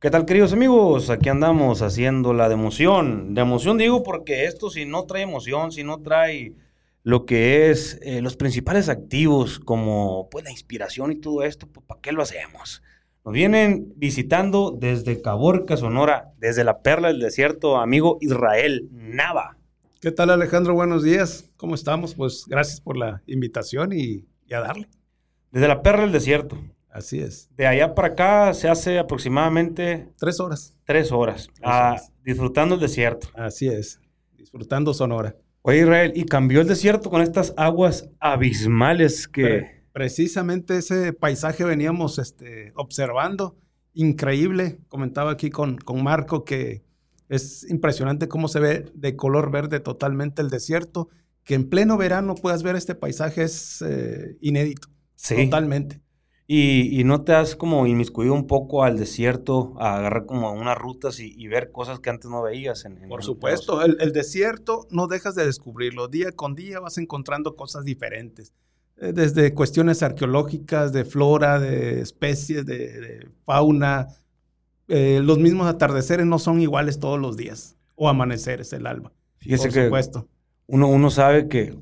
¿Qué tal, queridos amigos? Aquí andamos haciendo la de emoción. De emoción digo porque esto si no trae emoción, si no trae lo que es eh, los principales activos como pues la inspiración y todo esto, pues ¿para qué lo hacemos? Nos vienen visitando desde Caborca, Sonora, desde la perla del desierto, amigo Israel Nava. ¿Qué tal Alejandro? Buenos días. ¿Cómo estamos? Pues gracias por la invitación y, y a darle. Desde la perla del desierto. Así es. De allá para acá se hace aproximadamente Tres horas. tres horas, Tres ah, horas. disfrutando el desierto. Así es. Disfrutando Sonora. Oye, Israel, y cambió el desierto con estas aguas abismales que... Pre- precisamente ese paisaje veníamos este, observando. Increíble. Comentaba aquí con, con Marco que es impresionante cómo se ve de color verde totalmente el desierto. Que en pleno verano puedas ver este paisaje es eh, inédito. Sí. Totalmente. Y, y no te has como inmiscuido un poco al desierto, a agarrar como unas rutas y, y ver cosas que antes no veías. En, en- Por supuesto, el, el desierto no dejas de descubrirlo. Día con día vas encontrando cosas diferentes. Eh, Desde cuestiones arqueológicas, de flora, de especies, de, de fauna. Eh, los mismos atardeceres no son iguales todos los días. O amaneceres, el alba. Fíjese Por que supuesto. uno, uno sabe que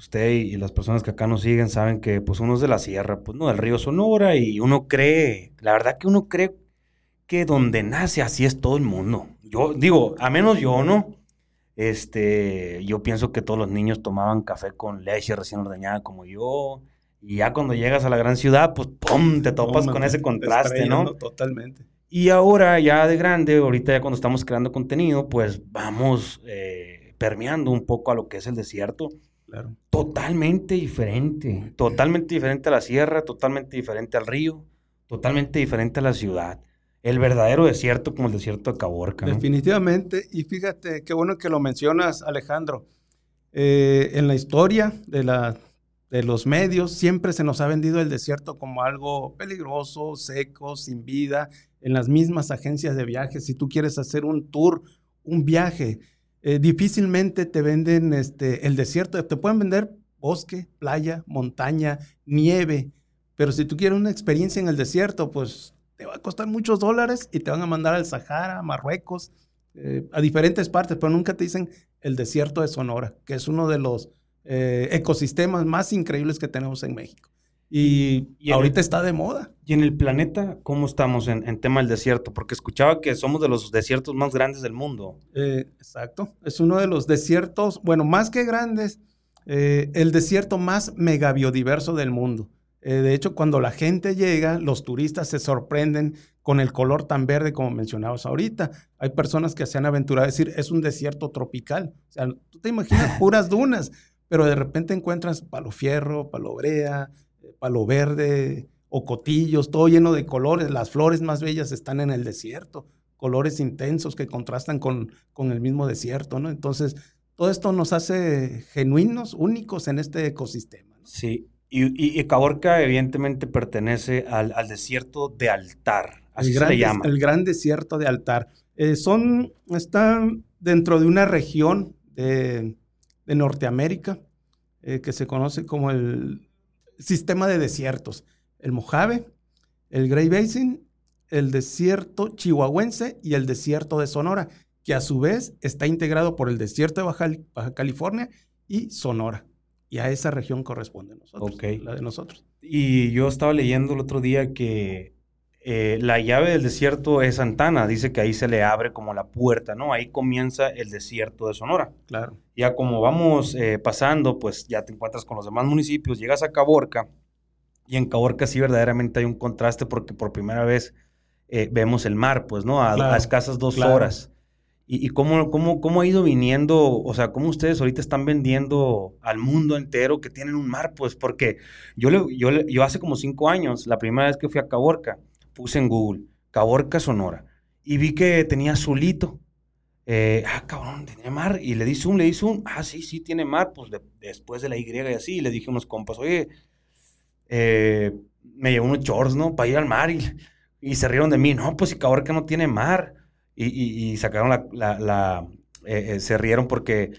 usted y las personas que acá nos siguen saben que pues uno es de la sierra, pues no, del río Sonora y uno cree, la verdad que uno cree que donde nace así es todo el mundo. Yo digo, a menos yo, ¿no? Este, yo pienso que todos los niños tomaban café con leche recién ordeñada como yo. Y ya cuando llegas a la gran ciudad, pues ¡pum! te topas con ese contraste, ¿no? Totalmente. Y ahora ya de grande, ahorita ya cuando estamos creando contenido, pues vamos eh, permeando un poco a lo que es el desierto. Claro. Totalmente diferente, totalmente diferente a la sierra, totalmente diferente al río, totalmente diferente a la ciudad. El verdadero desierto como el desierto de Caborca, ¿no? Definitivamente. Y fíjate, qué bueno que lo mencionas, Alejandro. Eh, en la historia de, la, de los medios siempre se nos ha vendido el desierto como algo peligroso, seco, sin vida. En las mismas agencias de viajes, si tú quieres hacer un tour, un viaje, eh, difícilmente te venden este, el desierto. Te pueden vender bosque, playa, montaña, nieve. Pero si tú quieres una experiencia en el desierto, pues te va a costar muchos dólares y te van a mandar al Sahara, a Marruecos, eh, a diferentes partes, pero nunca te dicen el desierto de Sonora, que es uno de los eh, ecosistemas más increíbles que tenemos en México. Y, Y ahorita el- está de moda. Y en el planeta, ¿cómo estamos en, en tema del desierto? Porque escuchaba que somos de los desiertos más grandes del mundo. Eh, exacto. Es uno de los desiertos, bueno, más que grandes, eh, el desierto más megabiodiverso del mundo. Eh, de hecho, cuando la gente llega, los turistas se sorprenden con el color tan verde como mencionabas ahorita. Hay personas que se han aventurado a decir, es un desierto tropical. O sea, tú te imaginas puras dunas, pero de repente encuentras palo fierro, palo brea, eh, palo verde, ocotillos, todo lleno de colores. Las flores más bellas están en el desierto colores intensos que contrastan con, con el mismo desierto, ¿no? Entonces, todo esto nos hace genuinos, únicos en este ecosistema. ¿no? Sí. Y, y- y Caborca evidentemente pertenece al, al desierto de altar. Así el, se gran, le des- llama. el gran desierto de altar. Eh, son, están dentro de una región de, de Norteamérica eh, que se conoce como el sistema de desiertos. El Mojave, el Great Basin, el desierto chihuahuense y el desierto de Sonora, que a su vez está integrado por el desierto de Baja, Baja California y Sonora. Y a esa región corresponde a nosotros, la de nosotros. Y yo estaba leyendo el otro día que eh, la llave del desierto es Santana. Dice que ahí se le abre como la puerta, ¿no? Ahí comienza el desierto de Sonora. Claro. Ya como vamos eh, pasando, pues ya te encuentras con los demás municipios, llegas a Caborca y en Caborca sí verdaderamente hay un contraste porque por primera vez eh, vemos el mar, pues, ¿no? A, Claro, a escasas dos claro. horas. ¿Y, y cómo, cómo, cómo ha ido viniendo, o sea, cómo ustedes ahorita están vendiendo al mundo entero que tienen un mar? Pues porque yo, le- yo, le- yo hace como cinco años, la primera vez que fui a Caborca, puse en Google, Caborca Sonora, y vi que tenía azulito. Eh, ah, cabrón, tiene mar. Y le di zoom, le di zoom. Ah, sí, sí, tiene mar. Pues de- después de la Y y así. Y le dije a unos compas, oye, eh, me llevo unos shorts, ¿no? Para ir al mar. Y, y se rieron de mí. No, pues si Caborca no tiene mar. Y, y- y sacaron la, la- la- eh, eh, se rieron porque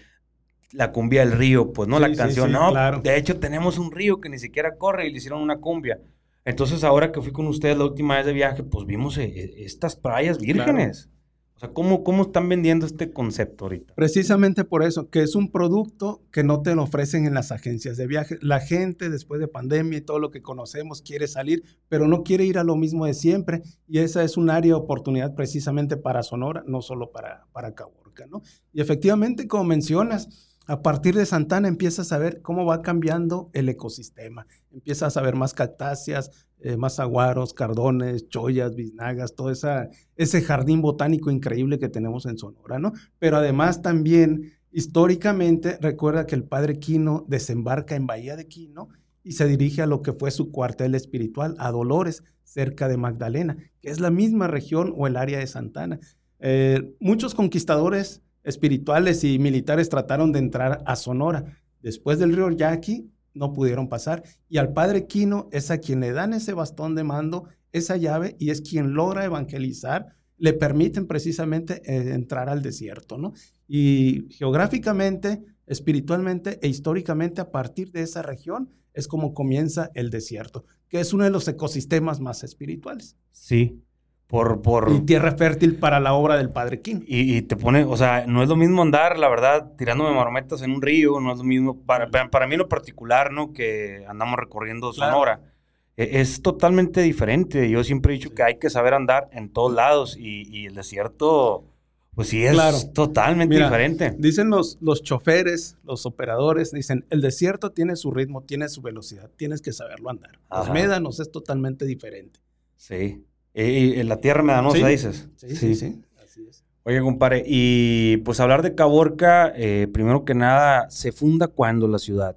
la cumbia del río, pues, ¿no? Sí, la sí, canción. sí, no, claro. de hecho tenemos un río que ni siquiera corre y le hicieron una cumbia. Entonces, ahora que fui con ustedes la última vez de viaje, pues vimos eh, eh, estas playas vírgenes. O sea, ¿cómo, ¿cómo están vendiendo este concepto ahorita? Precisamente por eso, que es un producto que no te lo ofrecen en las agencias de viaje. La gente, después de pandemia y todo lo que conocemos, quiere salir, pero no quiere ir a lo mismo de siempre. Y esa es un área de oportunidad precisamente para Sonora, no solo para, para Caborca, ¿no? Y efectivamente, como mencionas, a partir de Santana empiezas a ver cómo va cambiando el ecosistema. Empiezas a ver más cactáceas, eh, más aguaros, cardones, chollas, biznagas, todo ese jardín botánico increíble que tenemos en Sonora, ¿no? Pero además también, históricamente, recuerda que el padre Quino desembarca en Bahía de Quino y se dirige a lo que fue su cuartel espiritual, a Dolores, cerca de Magdalena, que es la misma región o el área de Santana. Eh, muchos conquistadores espirituales y militares trataron de entrar a Sonora. Después del río Yaqui no pudieron pasar y al padre Quino es a quien le dan ese bastón de mando, esa llave y es quien logra evangelizar, le permiten precisamente eh, entrar al desierto, ¿no? Y geográficamente, espiritualmente e históricamente a partir de esa región es como comienza el desierto, que es uno de los ecosistemas más espirituales. Sí, por, por... Y tierra fértil para la obra del Padre King. Y, te pone, o sea, no es lo mismo andar, la verdad, tirándome marometas en un río, no es lo mismo, para, para mí lo particular, ¿no? Que andamos recorriendo Sonora. E, es, totalmente diferente. Yo siempre he dicho que hay que saber andar en todos lados y, el desierto, pues sí, es totalmente diferente. Dicen los, los choferes, los operadores, dicen, el desierto tiene su ritmo, tiene su velocidad, tienes que saberlo andar. Los médanos es totalmente diferente. Sí. Y, en la tierra medanosa, dices. Sí, sí, sí, Así es. Oye, compadre, y pues hablar de Caborca, eh, primero que nada, ¿se funda cuándo la ciudad?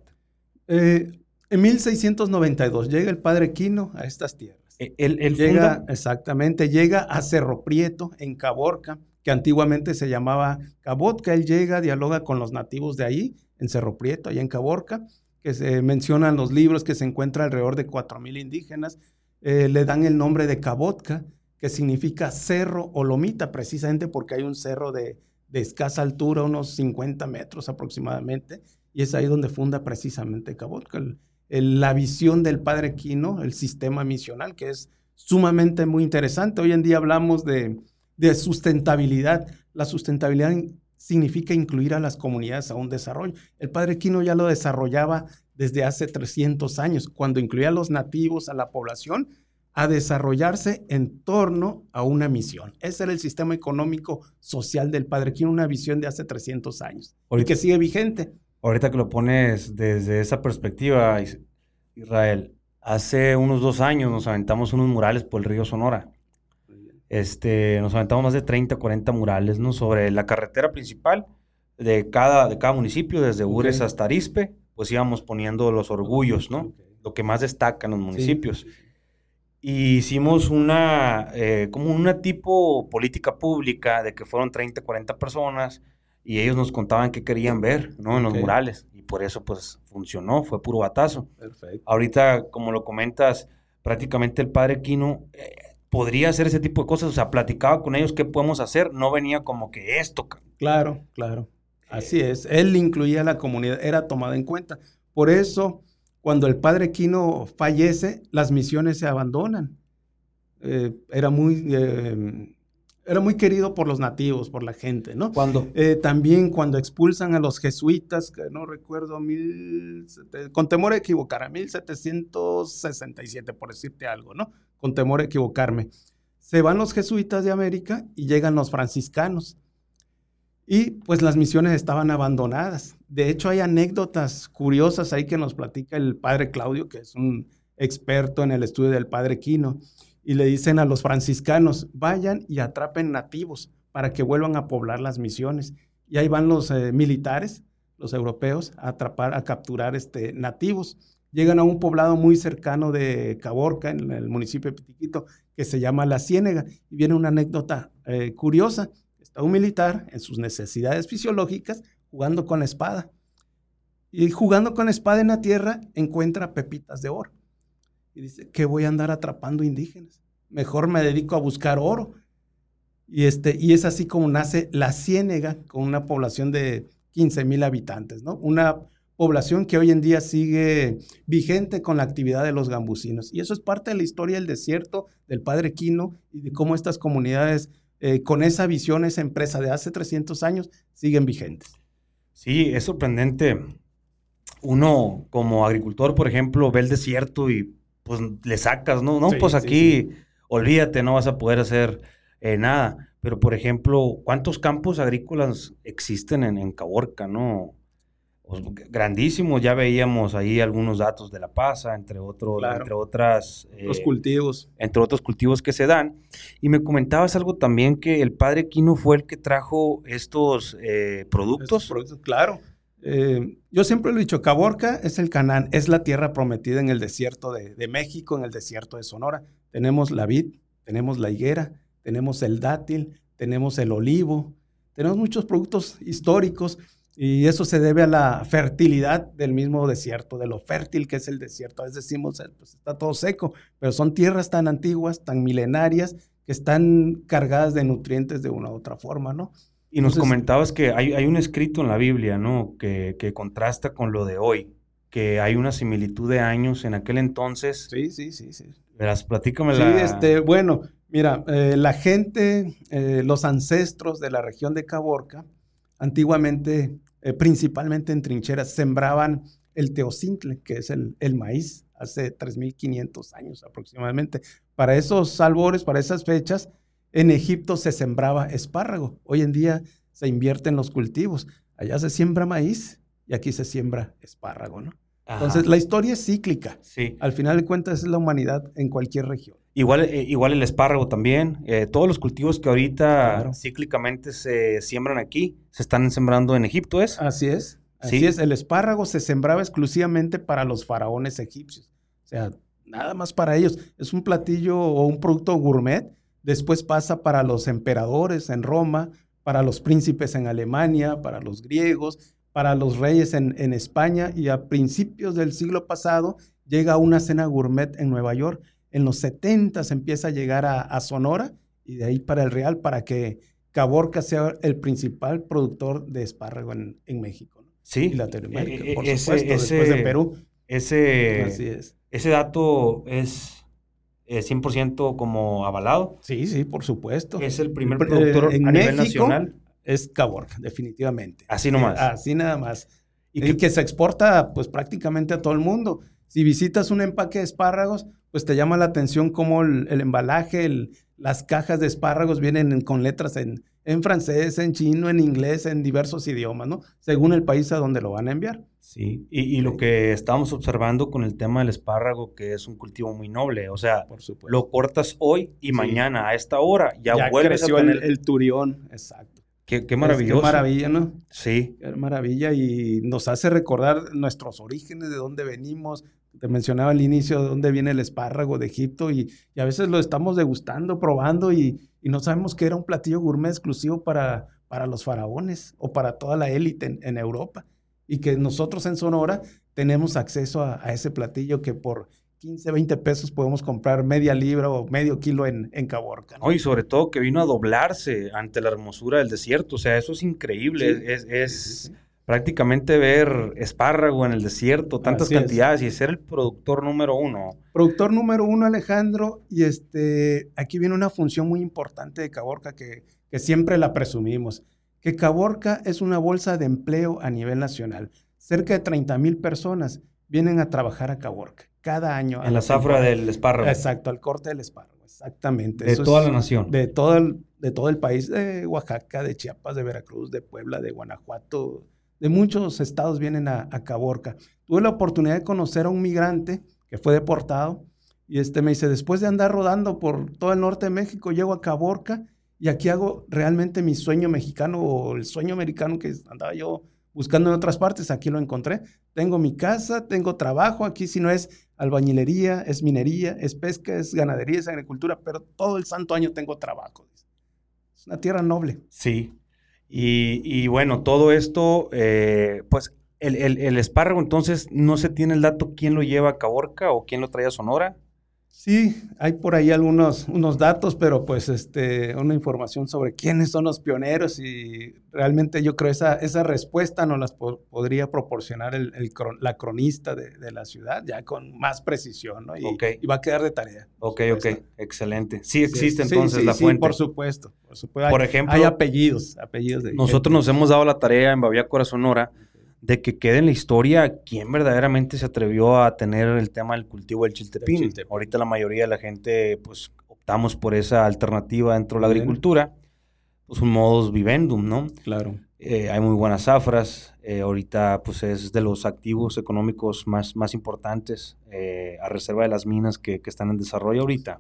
Eh, en 1692 llega el padre Quino a estas tierras. E, ¿El, llega, Exactamente, llega a Cerro Prieto, en Caborca, que antiguamente se llamaba Cabotka. Él llega, dialoga con los nativos de ahí, en Cerro Prieto, allá en Caborca, que se mencionan los libros que se encuentra alrededor de 4.000 indígenas eh, le dan el nombre de Cabotka, que significa cerro o lomita, precisamente porque hay un cerro de, escasa altura, unos 50 metros aproximadamente, y es ahí donde funda precisamente Cabotka. la visión del padre Quino, el sistema misional, que es sumamente muy interesante. Hoy en día hablamos de, de sustentabilidad. La sustentabilidad significa incluir a las comunidades a un desarrollo. El padre Quino ya lo desarrollaba desde hace 300 años, cuando incluía a los nativos, a la población, a desarrollarse en torno a una misión. Ese era el sistema económico social del Padre Quino, una visión de hace 300 años y que sigue vigente. Ahorita que lo pones desde esa perspectiva, Israel, hace unos dos años nos aventamos unos murales por el río Sonora. Este, nos aventamos más de 30, 40 murales, ¿no? Sobre la carretera principal de cada, de cada municipio, desde Ures hasta Arispe pues íbamos poniendo los orgullos, ¿no? Lo que más destaca en los municipios. Y hicimos una, eh, como una tipo política pública de que fueron 30, 40 personas y ellos nos contaban qué querían ver, ¿no? En los murales. Y por eso, pues, funcionó, fue puro batazo. Perfecto. Ahorita, como lo comentas, prácticamente el padre Quino eh, podría hacer ese tipo de cosas, o sea, platicaba con ellos qué podemos hacer, no venía como que esto. Claro, claro. Así es, él incluía a la comunidad, era tomada en cuenta. Por eso, cuando el padre Quino fallece, las misiones se abandonan. Eh, era, muy, eh, era muy querido por los nativos, por la gente, ¿no? ¿Cuándo? Eh, también cuando expulsan a los jesuitas, que no recuerdo, mil, con temor a equivocar, a 1767, por decirte algo, ¿no? Con temor a equivocarme. Se van los jesuitas de América y llegan los franciscanos y pues las misiones estaban abandonadas. De hecho, hay anécdotas curiosas ahí que nos platica el padre Claudio, que es un experto en el estudio del padre Quino, y le dicen a los franciscanos, vayan y atrapen nativos para que vuelvan a poblar las misiones. Y ahí van los eh, militares, los europeos, a atrapar, a capturar este, nativos. Llegan a un poblado muy cercano de Caborca, en el municipio de Pitiquito, que se llama La Ciénega. Y viene una anécdota eh, curiosa un militar en sus necesidades fisiológicas jugando con la espada. Y jugando con la espada en la tierra encuentra pepitas de oro. Y dice, ¿qué voy a andar atrapando indígenas? Mejor me dedico a buscar oro. Y, este, y es así como nace la Ciénega, con una población de 15 mil habitantes, ¿no? Una población que hoy en día sigue vigente con la actividad de los gambusinos. Y eso es parte de la historia del desierto, del Padre Quino y de cómo estas comunidades eh, con esa visión, esa empresa de hace 300 años, siguen vigentes. Sí, es sorprendente. Uno como agricultor, por ejemplo, ve el desierto y pues le sacas, ¿no? No, pues aquí, olvídate, no vas a poder hacer eh, nada. Pero, por ejemplo, ¿cuántos campos agrícolas existen en, en Caborca, no? Pues, grandísimos, ya veíamos ahí algunos datos de la pasa, entre, otros, entre otras... Los eh, cultivos. Entre otros cultivos que se dan. Y me comentabas algo también que el padre Quino fue el que trajo estos eh, productos. claro. Eh, yo siempre lo he dicho, Caborca es el Canaán, es la tierra prometida en el desierto de, de México, en el desierto de Sonora. Tenemos la vid, tenemos la higuera, tenemos el dátil, tenemos el olivo, tenemos muchos productos históricos y eso se debe a la fertilidad del mismo desierto, de lo fértil que es el desierto. A veces decimos, eh, pues está todo seco, pero son tierras tan antiguas, tan milenarias, que están cargadas de nutrientes de una u otra forma, ¿no? Y nos comentabas que hay, hay, un escrito en la Biblia, ¿no? Que, que, contrasta con lo de hoy, que hay una similitud de años en aquel entonces. Sí, sí, sí, sí. Verás, platícame sí, este, bueno, mira, eh, la gente, eh, los ancestros de la región de Caborca, antiguamente eh, principalmente en trincheras, sembraban el teocintle, que es el, el maíz, hace 3.500 años aproximadamente. Para esos albores, para esas fechas, en Egipto se sembraba espárrago. Hoy en día se invierten los cultivos. Allá se siembra maíz y aquí se siembra espárrago, ¿no? Entonces, la historia es cíclica. Sí. Al final de cuentas, es la humanidad en cualquier región. Igual, eh, igual el espárrago también. Eh, todos los cultivos que ahorita cíclicamente se siembran aquí, se están sembrando en Egipto, ¿es? Así es. Así es. El espárrago se sembraba exclusivamente para los faraones egipcios. O sea, nada más para ellos. Es un platillo o un producto gourmet. Después pasa para los emperadores en Roma, para los príncipes en Alemania, para los griegos, para los reyes en, en España y a principios del siglo pasado llega una cena gourmet en Nueva York en los 70 se empieza a llegar a, Sonora y de ahí para el Real para que Caborca sea el principal productor de espárrago en, México. Sí. Y Latinoamérica, por supuesto, después de Perú. Ese, ese dato es 100% como avalado. Sí, sí, por supuesto. Es el primer productor a nivel nacional. Es Caborca, definitivamente. Así nomás. Así nada más. Y que, que se exporta pues prácticamente a todo el mundo. Si visitas un empaque de espárragos, pues te llama la atención cómo el, embalaje, las cajas de espárragos vienen con letras en, en francés, en chino, en inglés, en diversos idiomas, ¿no? Según el país a donde lo van a enviar. Sí, y, lo que estamos observando con el tema del espárrago, que es un cultivo muy noble, o sea, lo cortas hoy y mañana a esta hora ya, ya vuelves a tener... el, el turión, exacto. Qué, qué maravilloso. qué maravilla, ¿no? Sí. Qué maravilla y nos hace recordar nuestros orígenes, de dónde venimos. Te mencionaba al inicio de dónde viene el espárrago de Egipto y, a veces lo estamos degustando, probando y, no sabemos que era un platillo gourmet exclusivo para, para los faraones o para toda la élite en, Europa. Y que nosotros en Sonora tenemos acceso a, a ese platillo que por 15, 20 pesos podemos comprar media libra o medio kilo en, en Caborca. ¿no? y sobre todo que vino a doblarse ante la hermosura del desierto. O sea, eso es increíble. es, prácticamente ver espárrago en el desierto, tantas cantidades y ser el productor número uno. Productor número uno, Alejandro. Y este, aquí viene una función muy importante de Caborca que, que siempre la presumimos. Que Caborca es una bolsa de empleo a nivel nacional. Cerca de 30 mil personas vienen a trabajar a Caborca cada año. En la zafra del espárrago. Exacto, al corte del espárrago, exactamente. De toda la nación. De todo, el, de todo el país, de Oaxaca, de Chiapas, de Veracruz, de Puebla, de Guanajuato, de muchos estados vienen a, Caborca. Tuve la oportunidad de conocer a un migrante que fue deportado y este me dice, después de andar rodando por todo el norte de México, llego a Caborca y aquí hago realmente mi sueño mexicano o el sueño americano que andaba yo buscando en otras partes, aquí lo encontré. Tengo mi casa, tengo trabajo, aquí si no es albañilería, es minería, es pesca, es ganadería, es agricultura, pero todo el santo año tengo trabajo. Es una tierra noble. Sí. Y, bueno, todo esto, eh, pues el, espárrago entonces no se tiene el dato quién lo lleva a Caborca o quién lo trae a Sonora. Sí, hay por ahí algunos unos datos, pero pues este, una información sobre quiénes son los pioneros y realmente yo creo esa, esa respuesta nos las podría proporcionar el, la cronista de, la ciudad ya con más precisión, ¿no? Y, y va a quedar de tarea. Ok, ok, excelente. Sí existe entonces la fuente. por supuesto, por supuesto. Por ejemplo, hay apellidos, apellidos de Nosotros nos hemos dado la tarea en Babia Corazonora de que quede en la historia quién verdaderamente se atrevió a tener el tema del cultivo del chiltepín. Ahorita la mayoría de la gente, pues, optamos por esa alternativa dentro de la agricultura, pues un modus vivendum, ¿no? Claro. Eh, hay muy buenas zafras, eh, ahorita, pues, es de los activos económicos más, más importantes, eh, a reserva de las minas que, que están en desarrollo ahorita.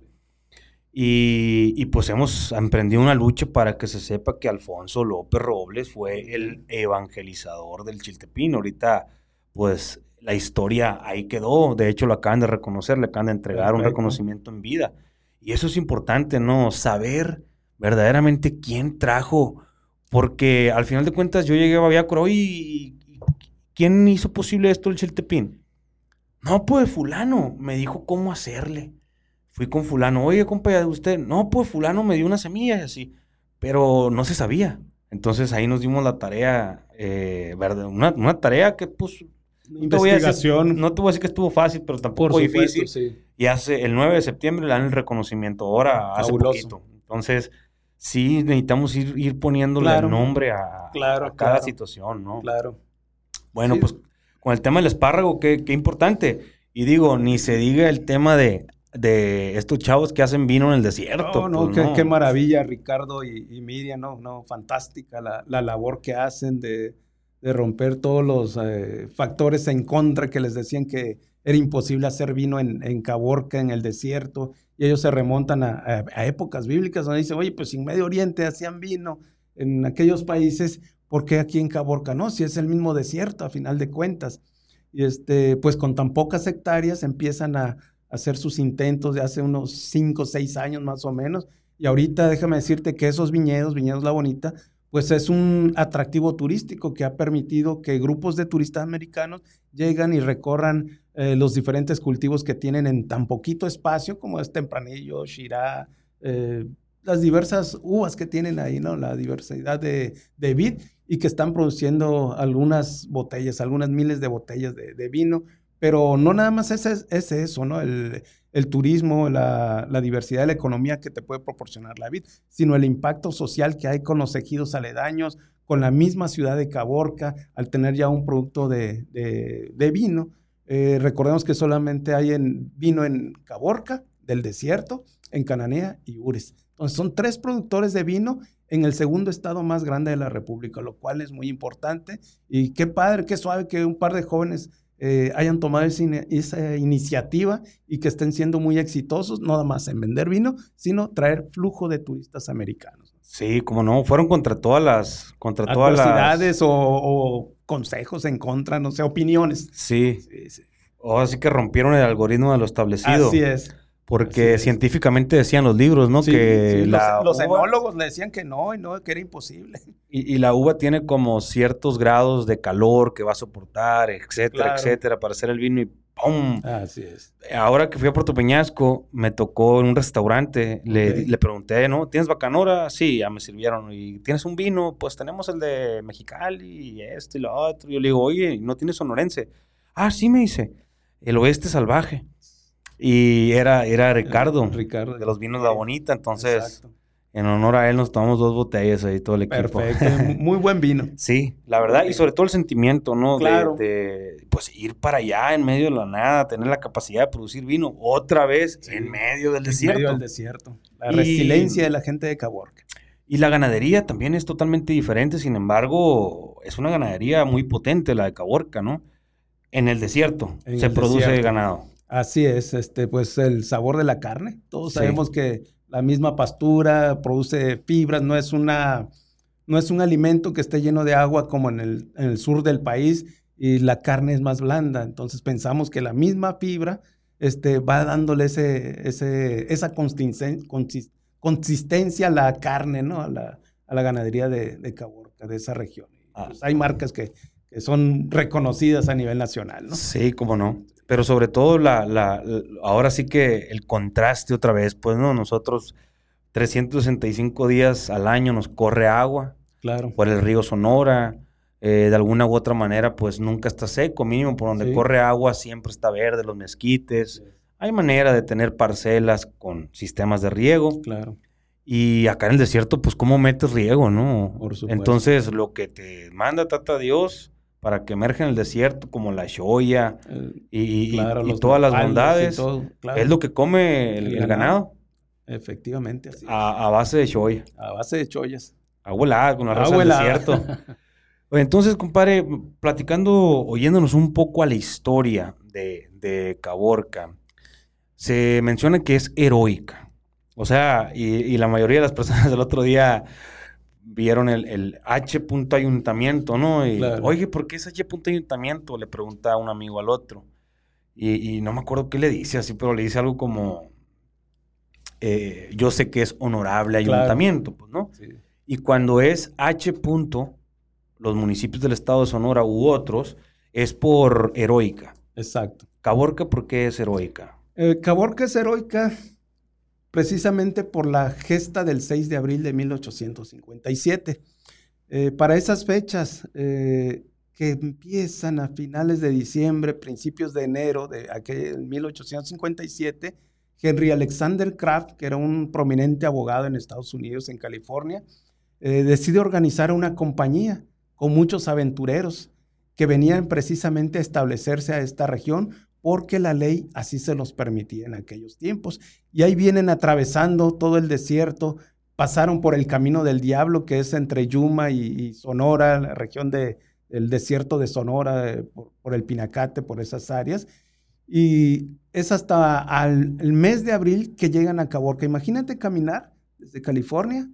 Y, pues hemos emprendido una lucha para que se sepa que Alfonso López Robles fue el evangelizador del Chiltepín. Ahorita, pues la historia ahí quedó. De hecho, lo acaban de reconocer, le acaban de entregar un reconocimiento en vida. Y eso es importante, ¿no? Saber verdaderamente quién trajo. Porque al final de cuentas yo llegué a Baviácora, y ¿quién hizo posible esto el Chiltepín? No, pues fulano, me dijo cómo hacerle fui con fulano, oye, compa, usted, no, pues fulano me dio una semilla y así, pero no se sabía. Entonces ahí nos dimos la tarea, eh, ¿verdad? Una, tarea que pues... Investigación. No te, voy a decir que estuvo fácil, pero tampoco difícil. Y hace el 9 de septiembre le dan el reconocimiento, ahora hace poquito. Entonces, sí necesitamos ir, ir poniéndole nombre a, cada situación, ¿no? Claro. Bueno, pues con el tema del espárrago, qué, qué importante. Y digo, ni se diga el tema de de estos chavos que hacen vino en el desierto. No, pues, no, qué, maravilla, Ricardo y, Miriam, no, no, fantástica la, labor que hacen de, romper todos los eh, factores en contra que les decían que era imposible hacer vino en, en Caborca, en el desierto, y ellos se remontan a, épocas bíblicas donde dicen, oye, pues en Medio Oriente hacían vino en aquellos países, ¿por qué aquí en Caborca no? Si es el mismo desierto, a final de cuentas. Y este, pues con tan pocas hectáreas empiezan a, hacer sus intentos de hace unos 5 o 6 años más o menos. Y ahorita déjame decirte que esos viñedos, Viñedos La Bonita, pues es un atractivo turístico que ha permitido que grupos de turistas americanos llegan y recorran eh, los diferentes cultivos que tienen en tan poquito espacio como es Tempranillo, Shirá, eh, las diversas uvas que tienen ahí, ¿no? La diversidad de, de vid y que están produciendo algunas botellas, algunas miles de botellas de, de vino pero no nada más es, es eso, ¿no? El, turismo, la, diversidad de la economía que te puede proporcionar la vida, sino el impacto social que hay con los ejidos aledaños, con la misma ciudad de Caborca, al tener ya un producto de, vino. Eh, recordemos que solamente hay vino en Caborca, del desierto, en Cananea y Ures. Entonces son tres productores de vino en el segundo estado más grande de la República, lo cual es muy importante. Y qué padre, qué suave que un par de jóvenes eh, hayan tomado esa, iniciativa y que estén siendo muy exitosos, no nada más en vender vino, sino traer flujo de turistas americanos. Sí, como no, fueron contra todas las, contra todas las o, consejos en contra, no sé, opiniones. Sí. sí, sí. O así que rompieron el algoritmo de lo establecido. Así es. Porque científicamente decían los libros, ¿no? que los, enólogos le decían que no, y no, que era imposible. Y, la uva tiene como ciertos grados de calor que va a soportar, etcétera, etcétera, para hacer el vino y ¡pum! Así es. Ahora que fui a Puerto Peñasco, me tocó en un restaurante, le, le, pregunté, ¿no? ¿Tienes bacanora? Sí, ya me sirvieron. ¿Y tienes un vino? Pues tenemos el de Mexicali y este y lo otro. Yo le digo, oye, ¿no tienes sonorense? Ah, sí, me dice, el oeste salvaje. Y era, era Ricardo, Ricardo, de los vinos La Bonita. Entonces, en honor a él nos tomamos dos botellas ahí, todo el equipo. Perfecto, muy buen vino. Sí, la verdad, y sobre todo el sentimiento, ¿no? Claro. De, pues ir para allá en medio de la nada, tener la capacidad de producir vino otra vez en medio del desierto. En medio del desierto. La resiliencia de la gente de Caborca. Y la ganadería también es totalmente diferente, sin embargo, es una ganadería muy potente la de Caborca, ¿no? En el desierto se produce ganado. Así es, este, pues el sabor de la carne. Todos sabemos que la misma pastura produce fibras, no es una, no es un alimento que esté lleno de agua como en el, en el sur del país y la carne es más blanda. Entonces pensamos que la misma fibra este, va dándole ese, ese, esa consistencia a la carne, ¿no? A la, a la ganadería de, de Caborca, de esa región. Ah. Pues, hay marcas que, que son reconocidas a nivel nacional, ¿no? Sí, cómo no. Pero sobre todo, la, la, ahora sí que el contraste otra vez, pues no, nosotros 365 días al año nos corre agua. Claro. Por el río Sonora, eh, de alguna u otra manera, pues nunca está seco, mínimo por donde corre agua siempre está verde, los mezquites. Hay manera de tener parcelas con sistemas de riego. Claro. Y acá en el desierto, pues, ¿cómo metes riego, no? Por supuesto. Entonces, lo que te manda Tata Dios para que emerge en el desierto, como la shoya y, todas las bondades, es lo que come el, ganado. Efectivamente, A, base de shoya. A base de chollas. Agua con la raza del desierto. Entonces, compadre, platicando, oyéndonos un poco a la historia de, de Caborca, se menciona que es heroica. O sea, y, la mayoría de las personas del otro día vieron el, H. ayuntamiento, ¿no? Y, oye, ¿por qué es H. ayuntamiento? Le pregunta a un amigo al otro. Y, no me acuerdo qué le dice así, pero le dice algo como, eh, yo sé que es honorable ayuntamiento, pues, ¿no? Y cuando es H. los municipios del estado de Sonora u otros, es por heroica. Exacto. Caborca, ¿por qué es heroica? Eh, Caborca es heroica precisamente por la gesta del 6 de abril de 1857. Eh, para esas fechas eh, que empiezan a finales de diciembre, principios de enero de aquel 1857, Henry Alexander Kraft, que era un prominente abogado en Estados Unidos, en California, eh, decide organizar una compañía con muchos aventureros que venían precisamente a establecerse a esta región porque la ley así se los permitía en aquellos tiempos. Y ahí vienen atravesando todo el desierto, pasaron por el camino del diablo, que es entre Yuma y, Sonora, la región del desierto de Sonora, eh, por, el Pinacate, por esas áreas. Y es hasta al, el mes de abril que llegan a Caborca. Imagínate caminar desde California,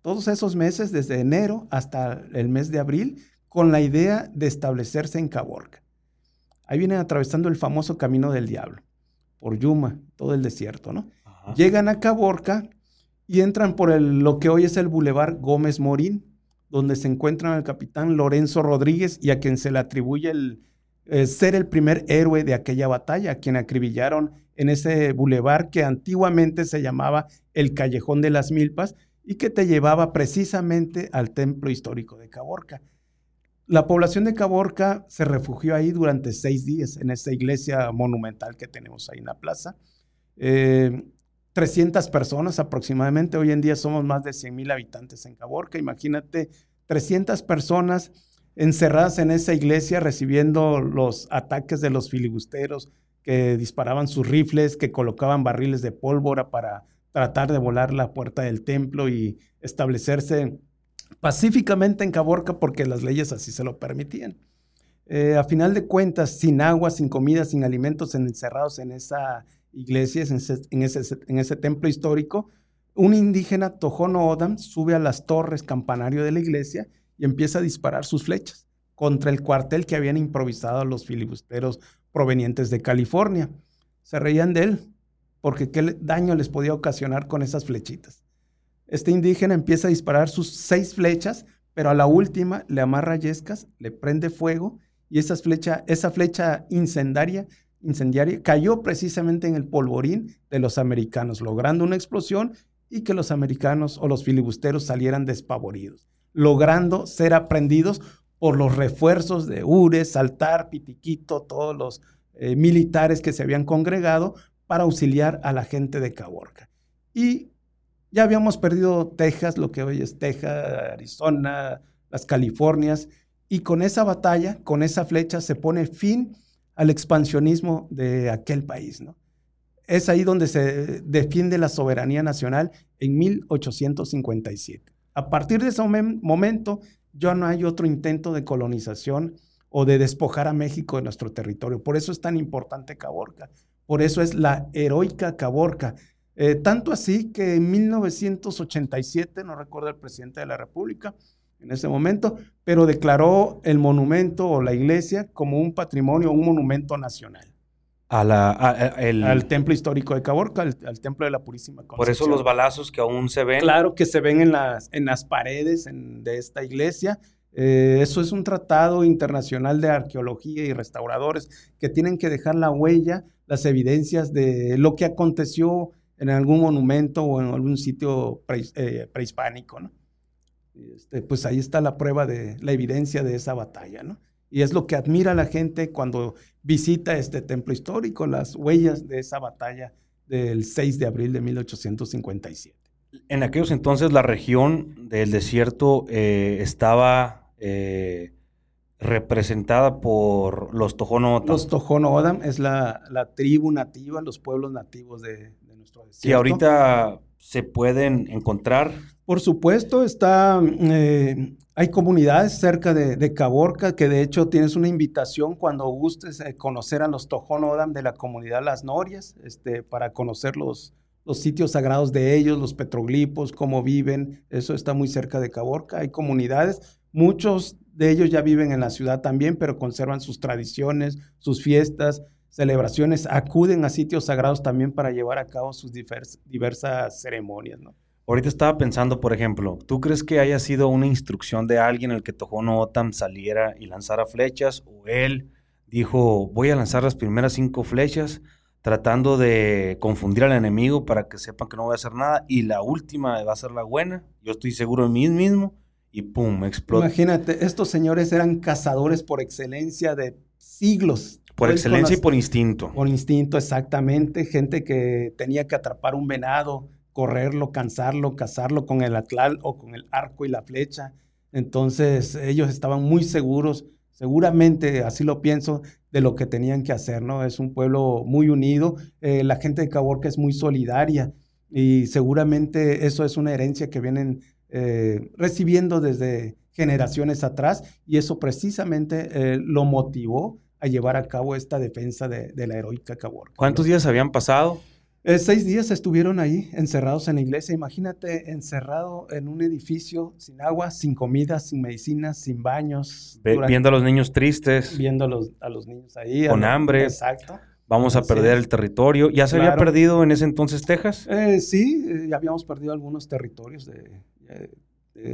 todos esos meses, desde enero hasta el mes de abril, con la idea de establecerse en Caborca. Ahí vienen atravesando el famoso camino del diablo, por Yuma, todo el desierto, ¿no? Llegan a Caborca y entran por el, lo que hoy es el Boulevard Gómez Morín, donde se encuentran al capitán Lorenzo Rodríguez y a quien se le atribuye el, eh, ser el primer héroe de aquella batalla, a quien acribillaron en ese bulevar que antiguamente se llamaba el Callejón de las Milpas y que te llevaba precisamente al templo histórico de Caborca. La población de Caborca se refugió ahí durante seis días en esa iglesia monumental que tenemos ahí en la plaza. 300 eh, personas aproximadamente. Hoy en día somos más de 100 mil habitantes en Caborca. Imagínate 300 personas encerradas en esa iglesia recibiendo los ataques de los filibusteros que disparaban sus rifles, que colocaban barriles de pólvora para tratar de volar la puerta del templo y establecerse pacíficamente en Caborca porque las leyes así se lo permitían. Eh, a final de cuentas, sin agua, sin comida, sin alimentos, encerrados en esa iglesia, en ese, en ese, templo histórico, un indígena, Tojono Odam, sube a las torres campanario de la iglesia y empieza a disparar sus flechas contra el cuartel que habían improvisado los filibusteros provenientes de California. Se reían de él porque qué daño les podía ocasionar con esas flechitas. Este indígena empieza a disparar sus seis flechas, pero a la última le amarra yescas, le prende fuego y esa flecha, incendiaria cayó precisamente en el polvorín de los americanos, logrando una explosión y que los americanos o los filibusteros salieran despavoridos, logrando ser aprendidos por los refuerzos de Ures, Saltar, Pitiquito, todos los eh, militares que se habían congregado para auxiliar a la gente de Caborca. Y ya habíamos perdido Texas, lo que hoy es Texas, Arizona, las Californias, y con esa batalla, con esa flecha, se pone fin al expansionismo de aquel país. ¿no? Es ahí donde se defiende la soberanía nacional en 1857. A partir de ese momento, ya no hay otro intento de colonización o de despojar a México de nuestro territorio. Por eso es tan importante Caborca. Por eso es la heroica Caborca eh, tanto así que en 1987, no recuerdo el presidente de la República en ese momento, pero declaró el monumento o la iglesia como un patrimonio, un monumento nacional. A la, al templo histórico de Caborca, al, templo de la Purísima Concepción. Por eso los balazos que aún se ven. Claro que se ven en las, en las paredes de esta iglesia, Eh, eso es un tratado internacional de arqueología y restauradores que tienen que dejar la huella, las evidencias de lo que aconteció en algún monumento o en algún sitio eh, prehispánico, ¿no? Este, pues ahí está la prueba de la evidencia de esa batalla, ¿no? Y es lo que admira la gente cuando visita este templo histórico, las huellas de esa batalla del 6 de abril de 1857. En aquellos entonces la región del desierto eh, estaba eh, representada por los Tohono O'odham. Los Tohono O'odham es la, tribu nativa, los pueblos nativos de, nuestro desierto. Que ahorita se pueden encontrar. Por supuesto, está, eh, hay comunidades cerca de, Caborca, que de hecho tienes una invitación cuando gustes conocer a los Tohono O'odham de la comunidad Las Norias, este, para conocer los, los sitios sagrados de ellos, los petroglifos, cómo viven, eso está muy cerca de Caborca. Hay comunidades, muchos de ellos ya viven en la ciudad también, pero conservan sus tradiciones, sus fiestas, celebraciones, acuden a sitios sagrados también para llevar a cabo sus diversas ceremonias, ¿no? Ahorita estaba pensando, por ejemplo, ¿tú crees que haya sido una instrucción de alguien el que Tojono Otam saliera y lanzara flechas? ¿O él dijo, voy a lanzar las primeras cinco flechas? tratando de confundir al enemigo para que sepan que no voy a hacer nada y la última va a ser la buena. Yo estoy seguro de mí mismo y pum, explota. Imagínate, estos señores eran cazadores por excelencia de siglos. Por excelencia y por instinto. Por instinto, exactamente. Gente que tenía que atrapar un venado, correrlo, cansarlo, cazarlo con el atlal o con el arco y la flecha. Entonces ellos estaban muy seguros seguramente, así lo pienso, de lo que tenían que hacer, ¿no? Es un pueblo muy unido, eh, la gente de Caborca es muy solidaria y seguramente eso es una herencia que vienen eh, recibiendo desde generaciones atrás y eso precisamente eh, lo motivó a llevar a cabo esta defensa de, de la heroica Caborca. ¿Cuántos días habían pasado? Eh, seis días estuvieron ahí encerrados en la iglesia. Imagínate encerrado en un edificio sin agua, sin comida, sin medicinas, sin baños. viendo a los niños tristes. Viendo a los, a los niños ahí. Con hambre. Exacto. Vamos a perder el territorio. ¿Ya se había perdido en ese entonces Texas? Eh, sí, eh, ya habíamos perdido algunos territorios de,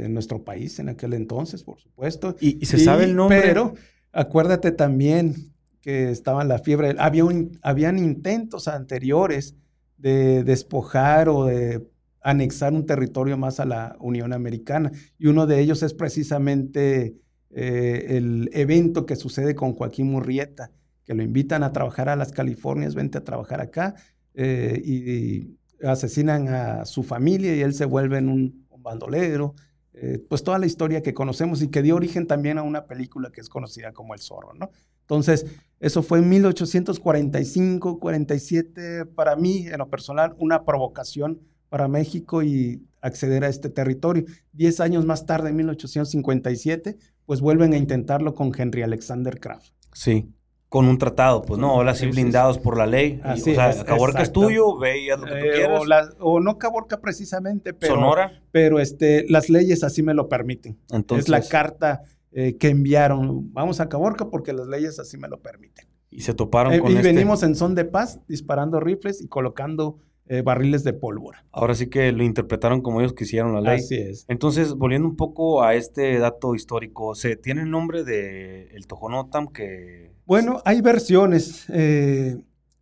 nuestro país en aquel entonces, por supuesto. ¿Y, se sabe el nombre? Pero acuérdate también que estaba la fiebre. Había habían intentos anteriores de despojar o de anexar un territorio más a la Unión Americana. Y uno de ellos es precisamente eh, el evento que sucede con Joaquín Murrieta, que lo invitan a trabajar a las Californias, vente a trabajar acá, eh, y, asesinan a su familia y él se vuelve en un, bandolero. Eh, pues toda la historia que conocemos y que dio origen también a una película que es conocida como El Zorro, ¿no? Entonces, eso fue en 1845, 47, para mí, en lo personal, una provocación para México y acceder a este territorio. Diez años más tarde, en 1857, pues vuelven a intentarlo con Henry Alexander Kraft. Sí, con un tratado, pues no, ahora sí blindados por la ley. Así o sea, Caborca es tuyo, ve y haz lo que tú eh, quieras. O, no Caborca precisamente, pero... Sonora. Pero este, las leyes así me lo permiten. Entonces... Es la carta eh, que enviaron, vamos a Caborca porque las leyes así me lo permiten. Y se toparon eh, con Y este venimos en son de paz, disparando rifles y colocando eh, barriles de pólvora. Ahora sí que lo interpretaron como ellos quisieron la ley. Así es. Entonces, volviendo un poco a este dato histórico, ¿se tiene el nombre de el Tojonotam que...? Bueno, hay versiones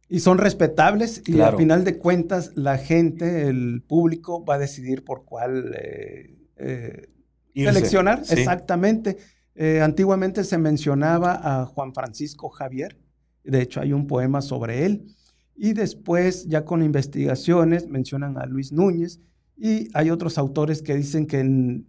y son respetables y al final de cuentas la gente, el público va a decidir por cuál seleccionar. Exactamente. Eh, antiguamente se mencionaba a Juan Francisco Javier, de hecho hay un poema sobre él, y después ya con investigaciones mencionan a Luis Núñez, y hay otros autores que dicen que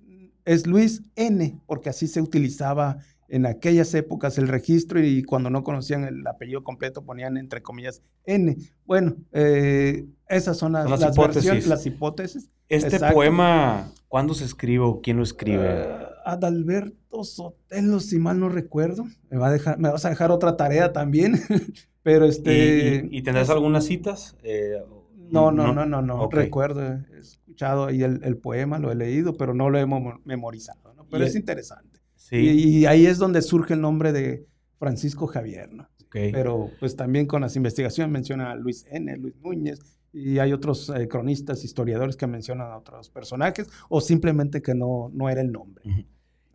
es Luis N, porque así se utilizaba en aquellas épocas el registro y cuando no conocían el apellido completo ponían entre comillas N. Bueno, eh, esas son las, hipótesis. las hipótesis. Este poema, ¿cuándo se escribe o quién lo escribe? Uh, Adalberto Sotelo, si mal no recuerdo. Me, va a dejar, me vas a dejar otra tarea también, pero este... ¿Y, tendrás algunas citas? Eh, no, no, no, no, no, recuerdo. He escuchado ahí el, poema, lo he leído, pero no lo he memorizado, ¿no? Pero es interesante. Sí. Y, ahí es donde surge el nombre de Francisco Javier, ¿no? Pero pues también con las investigaciones menciona a Luis N., Luis Núñez, y hay otros eh, cronistas, historiadores que mencionan a otros personajes o simplemente que no, no era el nombre.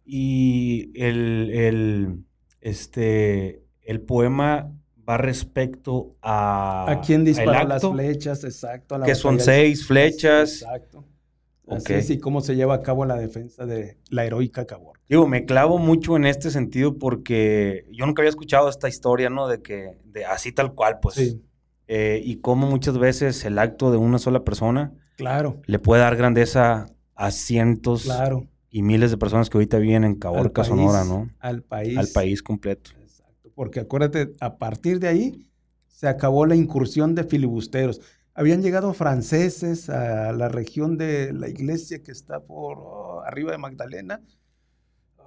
Y el, el, este, el poema va respecto a... ¿A quién dispara las flechas? Exacto. que son seis flechas. Exacto. Así es, y cómo se lleva a cabo la defensa de la heroica Caborca. Digo, me clavo mucho en este sentido porque yo nunca había escuchado esta historia, ¿no? De que, de así tal cual, pues. Sí. Eh, y cómo muchas veces el acto de una sola persona claro. le puede dar grandeza a cientos claro. y miles de personas que ahorita viven en Caborca, Sonora, ¿no? Al país. Al país completo. Porque acuérdate, a partir de ahí se acabó la incursión de filibusteros. Habían llegado franceses a la región de la iglesia que está por oh, arriba de Magdalena.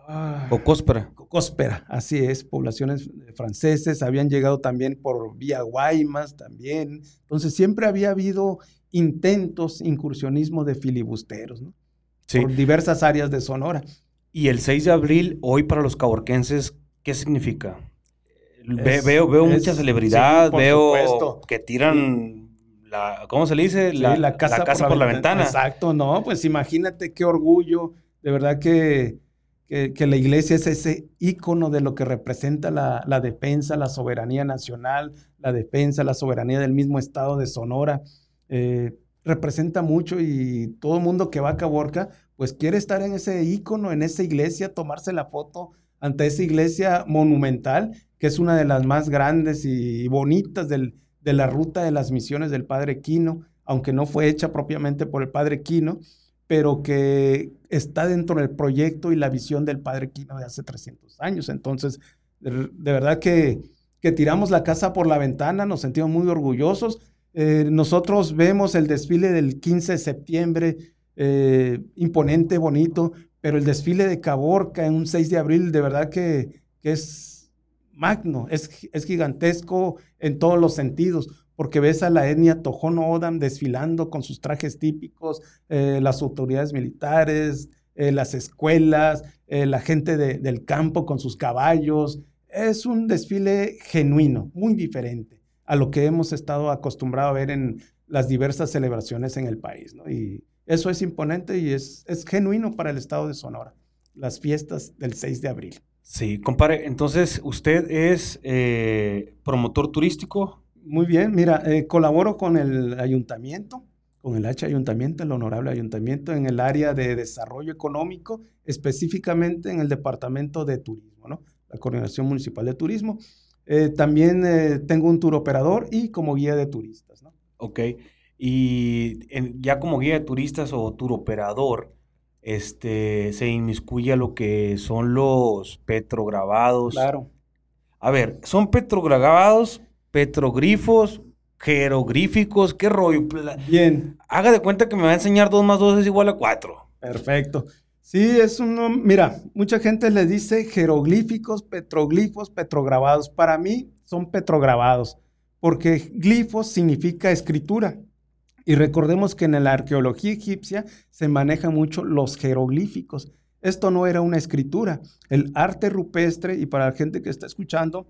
Ah, Cocóspera. Cocóspera, así es, poblaciones franceses, habían llegado también por vía Guaymas también. Entonces siempre había habido intentos, incursionismo de filibusteros, ¿no? Sí. Por diversas áreas de Sonora. Y el 6 de abril, hoy para los caborquenses, ¿qué significa? Veo veo mucha celebridad, veo que tiran ¿cómo se le dice? La, casa, por, la, ventana. Exacto, no, pues imagínate qué orgullo, de verdad que, que, la iglesia es ese ícono de lo que representa la, defensa, la soberanía nacional, la defensa, la soberanía del mismo estado de Sonora. Eh, representa mucho y todo el mundo que va a Caborca, pues quiere estar en ese ícono, en esa iglesia, tomarse la foto ante esa iglesia monumental, que es una de las más grandes y bonitas del, de la ruta de las misiones del padre Quino, aunque no fue hecha propiamente por el padre Quino, pero que está dentro del proyecto y la visión del padre Quino de hace 300 años. Entonces, de, verdad que, que, tiramos la casa por la ventana, nos sentimos muy orgullosos. Eh, nosotros vemos el desfile del 15 de septiembre, eh, imponente, bonito, pero el desfile de Caborca en un 6 de abril, de verdad que, que es magno, es, es gigantesco en todos los sentidos, porque ves a la etnia Tojono Odam desfilando con sus trajes típicos, eh, las autoridades militares, eh, las escuelas, eh, la gente del campo con sus caballos. Es un desfile genuino, muy diferente a lo que hemos estado acostumbrados a ver en las diversas celebraciones en el país. Y eso es imponente y es, es genuino para el estado de Sonora, las fiestas del 6 de abril. Sí, compadre, entonces usted es eh, promotor turístico. Muy bien, mira, eh, colaboro con el ayuntamiento, con el H ayuntamiento, el honorable ayuntamiento, en el área de desarrollo económico, específicamente en el departamento de turismo, ¿no? La coordinación municipal de turismo. Eh, también tengo un tour operador y como guía de turistas, ¿no? Ok, y ya como guía de turistas o tour operador, este, se inmiscuye a lo que son los petrograbados. Claro. A ver, ¿son petrograbados, petroglifos, jeroglíficos? ¿Qué rollo? Bien. Haga de cuenta que me va a enseñar 2 más 2 es igual a 4. Perfecto. Sí, es un... Mira, mucha gente le dice jeroglíficos, petroglifos, petrograbados. Para mí son petrograbados, porque glifos significa escritura. Y recordemos que en la arqueología egipcia se manejan mucho los jeroglíficos. Esto no era una escritura. El arte rupestre, y para la gente que está escuchando,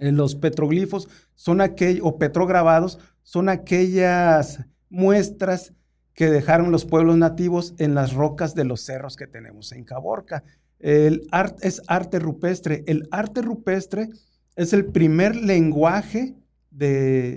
eh, los petroglifos son aquellos, o petrograbados, son aquellas muestras que dejaron los pueblos nativos en las rocas de los cerros que tenemos en Caborca. El arte es arte rupestre. El arte rupestre es el primer lenguaje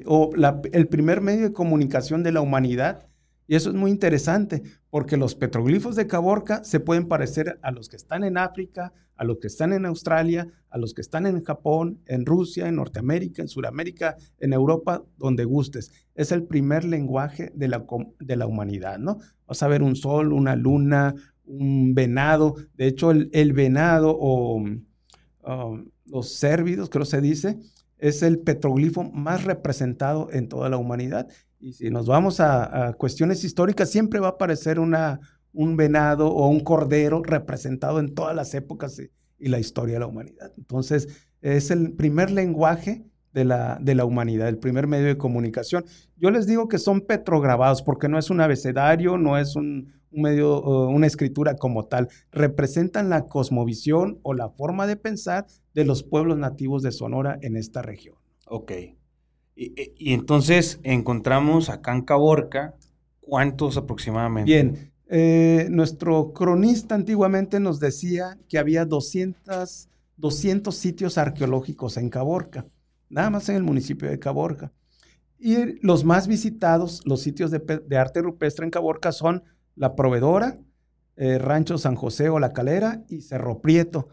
o el primer medio de comunicación de la humanidad. Y eso es muy interesante, porque los petroglifos de Caborca se pueden parecer a los que están en África, a los que están en Australia, a los que están en Japón, en Rusia, en Norteamérica, en Sudamérica, en Europa, donde gustes. Es el primer lenguaje de la, de la humanidad, ¿no? Vas a ver un sol, una luna, un venado. De hecho, el, venado o um, los cérvidos, creo se dice, es el petroglifo más representado en toda la humanidad. Y si nos vamos a, cuestiones históricas, siempre va a aparecer una, un venado o un cordero representado en todas las épocas y, la historia de la humanidad. Entonces, es el primer lenguaje de la, de la humanidad, el primer medio de comunicación. Yo les digo que son petrograbados porque no es un abecedario, no es un, un medio, una escritura como tal. Representan la cosmovisión o la forma de pensar de los pueblos nativos de Sonora en esta región. Ok. Y, entonces encontramos acá en Caborca, ¿cuántos aproximadamente? Bien, Eh, nuestro cronista antiguamente nos decía que había 200, 200 sitios arqueológicos en Caborca, nada más en el municipio de Caborca. Y los más visitados, los sitios de, arte rupestre en Caborca son La Proveedora, eh, Rancho San José o La Calera y Cerro Prieto.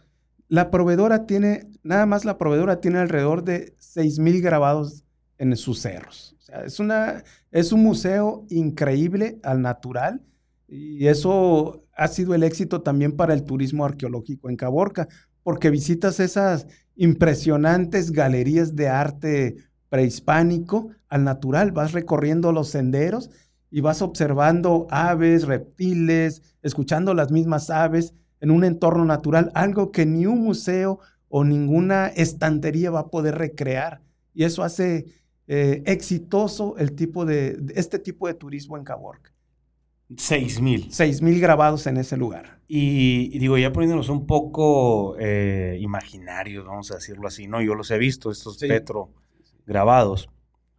La proveedora tiene, nada más la proveedora tiene alrededor de 6.000 grabados en sus cerros. O sea, es, una, es un museo increíble al natural y eso ha sido el éxito también para el turismo arqueológico en Caborca, porque visitas esas impresionantes galerías de arte prehispánico al natural, vas recorriendo los senderos y vas observando aves, reptiles, escuchando las mismas aves en un entorno natural, algo que ni un museo o ninguna estantería va a poder recrear. Y eso hace eh, exitoso el tipo de, este tipo de turismo en Caborca. Seis mil. Seis mil grabados en ese lugar. Y, digo, ya poniéndonos un poco eh, imaginarios, vamos a decirlo así, ¿no? Yo los he visto, estos petro grabados.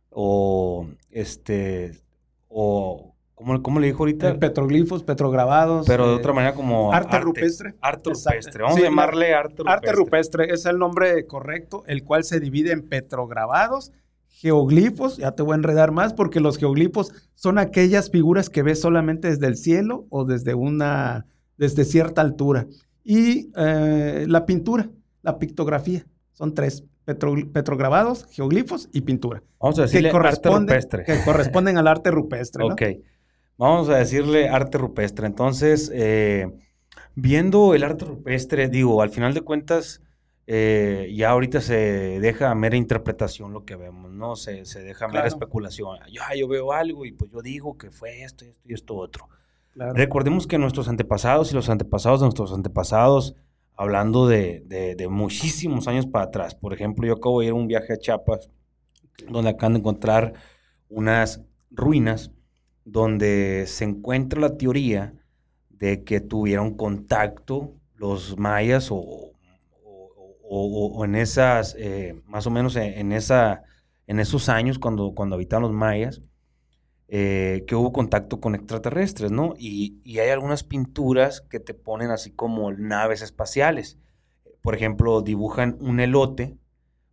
O este. O. ¿Cómo, le dijo ahorita? Eh, petroglifos, petrograbados. Pero de otra manera como... Arte, rupestre. Arte rupestre. Vamos a llamarle arte rupestre. Arte rupestre es el nombre correcto, el cual se divide en petrograbados geoglifos, ya te voy a enredar más, porque los geoglifos son aquellas figuras que ves solamente desde el cielo o desde una, desde cierta altura. Y eh, la pintura, la pictografía, son tres, petrograbados, geoglifos y pintura. Vamos a decirle arte rupestre. Que corresponden al arte rupestre. Ok, vamos a decirle arte rupestre. Entonces, eh, viendo el arte rupestre, digo, al final de cuentas eh, ya ahorita se deja mera interpretación lo que vemos, ¿no? Se, se deja mera especulación. Yo, yo veo algo y pues yo digo que fue esto, esto y esto otro. Recordemos que nuestros antepasados y los antepasados de nuestros antepasados, hablando de, de, muchísimos años para atrás, por ejemplo, yo acabo de ir a un viaje a Chiapas, donde acaban de encontrar unas ruinas donde se encuentra la teoría de que tuvieron contacto los mayas o o, en esas, eh, más o menos en, esa, en esos años cuando, cuando habitaban los mayas, eh, que hubo contacto con extraterrestres, ¿no? Y, hay algunas pinturas que te ponen así como naves espaciales. Por ejemplo, dibujan un elote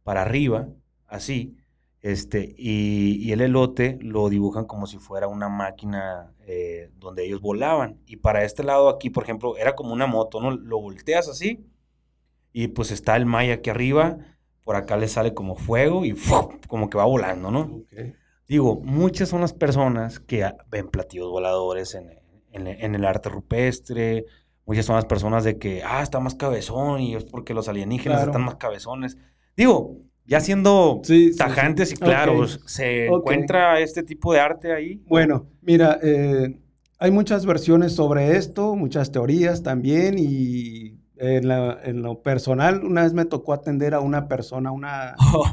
para arriba, así, este, y, el elote lo dibujan como si fuera una máquina eh, donde ellos volaban. Y para este lado aquí, por ejemplo, era como una moto, ¿no? Lo volteas así y pues está el Maya aquí arriba, por acá le sale como fuego y como que va volando, ¿no? Digo, muchas son las personas que ven platillos voladores en, el arte rupestre, muchas son las personas de que, ah, está más cabezón y es porque los alienígenas están más cabezones. Digo, ya siendo tajantes y claros, ¿se encuentra este tipo de arte ahí? Bueno, mira, eh, hay muchas versiones sobre esto, muchas teorías también y en, lo personal, una vez me tocó atender a una persona, una... Oh,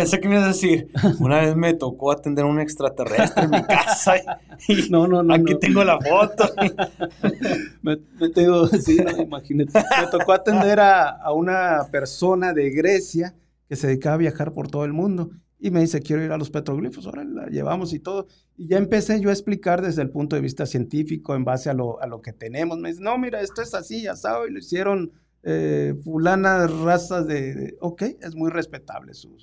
pensé que me ibas a decir, una vez me tocó atender a un extraterrestre en mi casa y, no, no, no, aquí tengo la foto. me, tengo, sí, imagínate. Me tocó atender a, a una persona de Grecia que se dedicaba a viajar por todo el mundo y me dice, quiero ir a los petroglifos, ahora la llevamos y todo. Y ya empecé yo a explicar desde el punto de vista científico, en base a lo, a lo que tenemos. Me dice, no, mira, esto es así, ya sabes, y lo hicieron eh, fulanas razas de, Ok, es muy respetable su,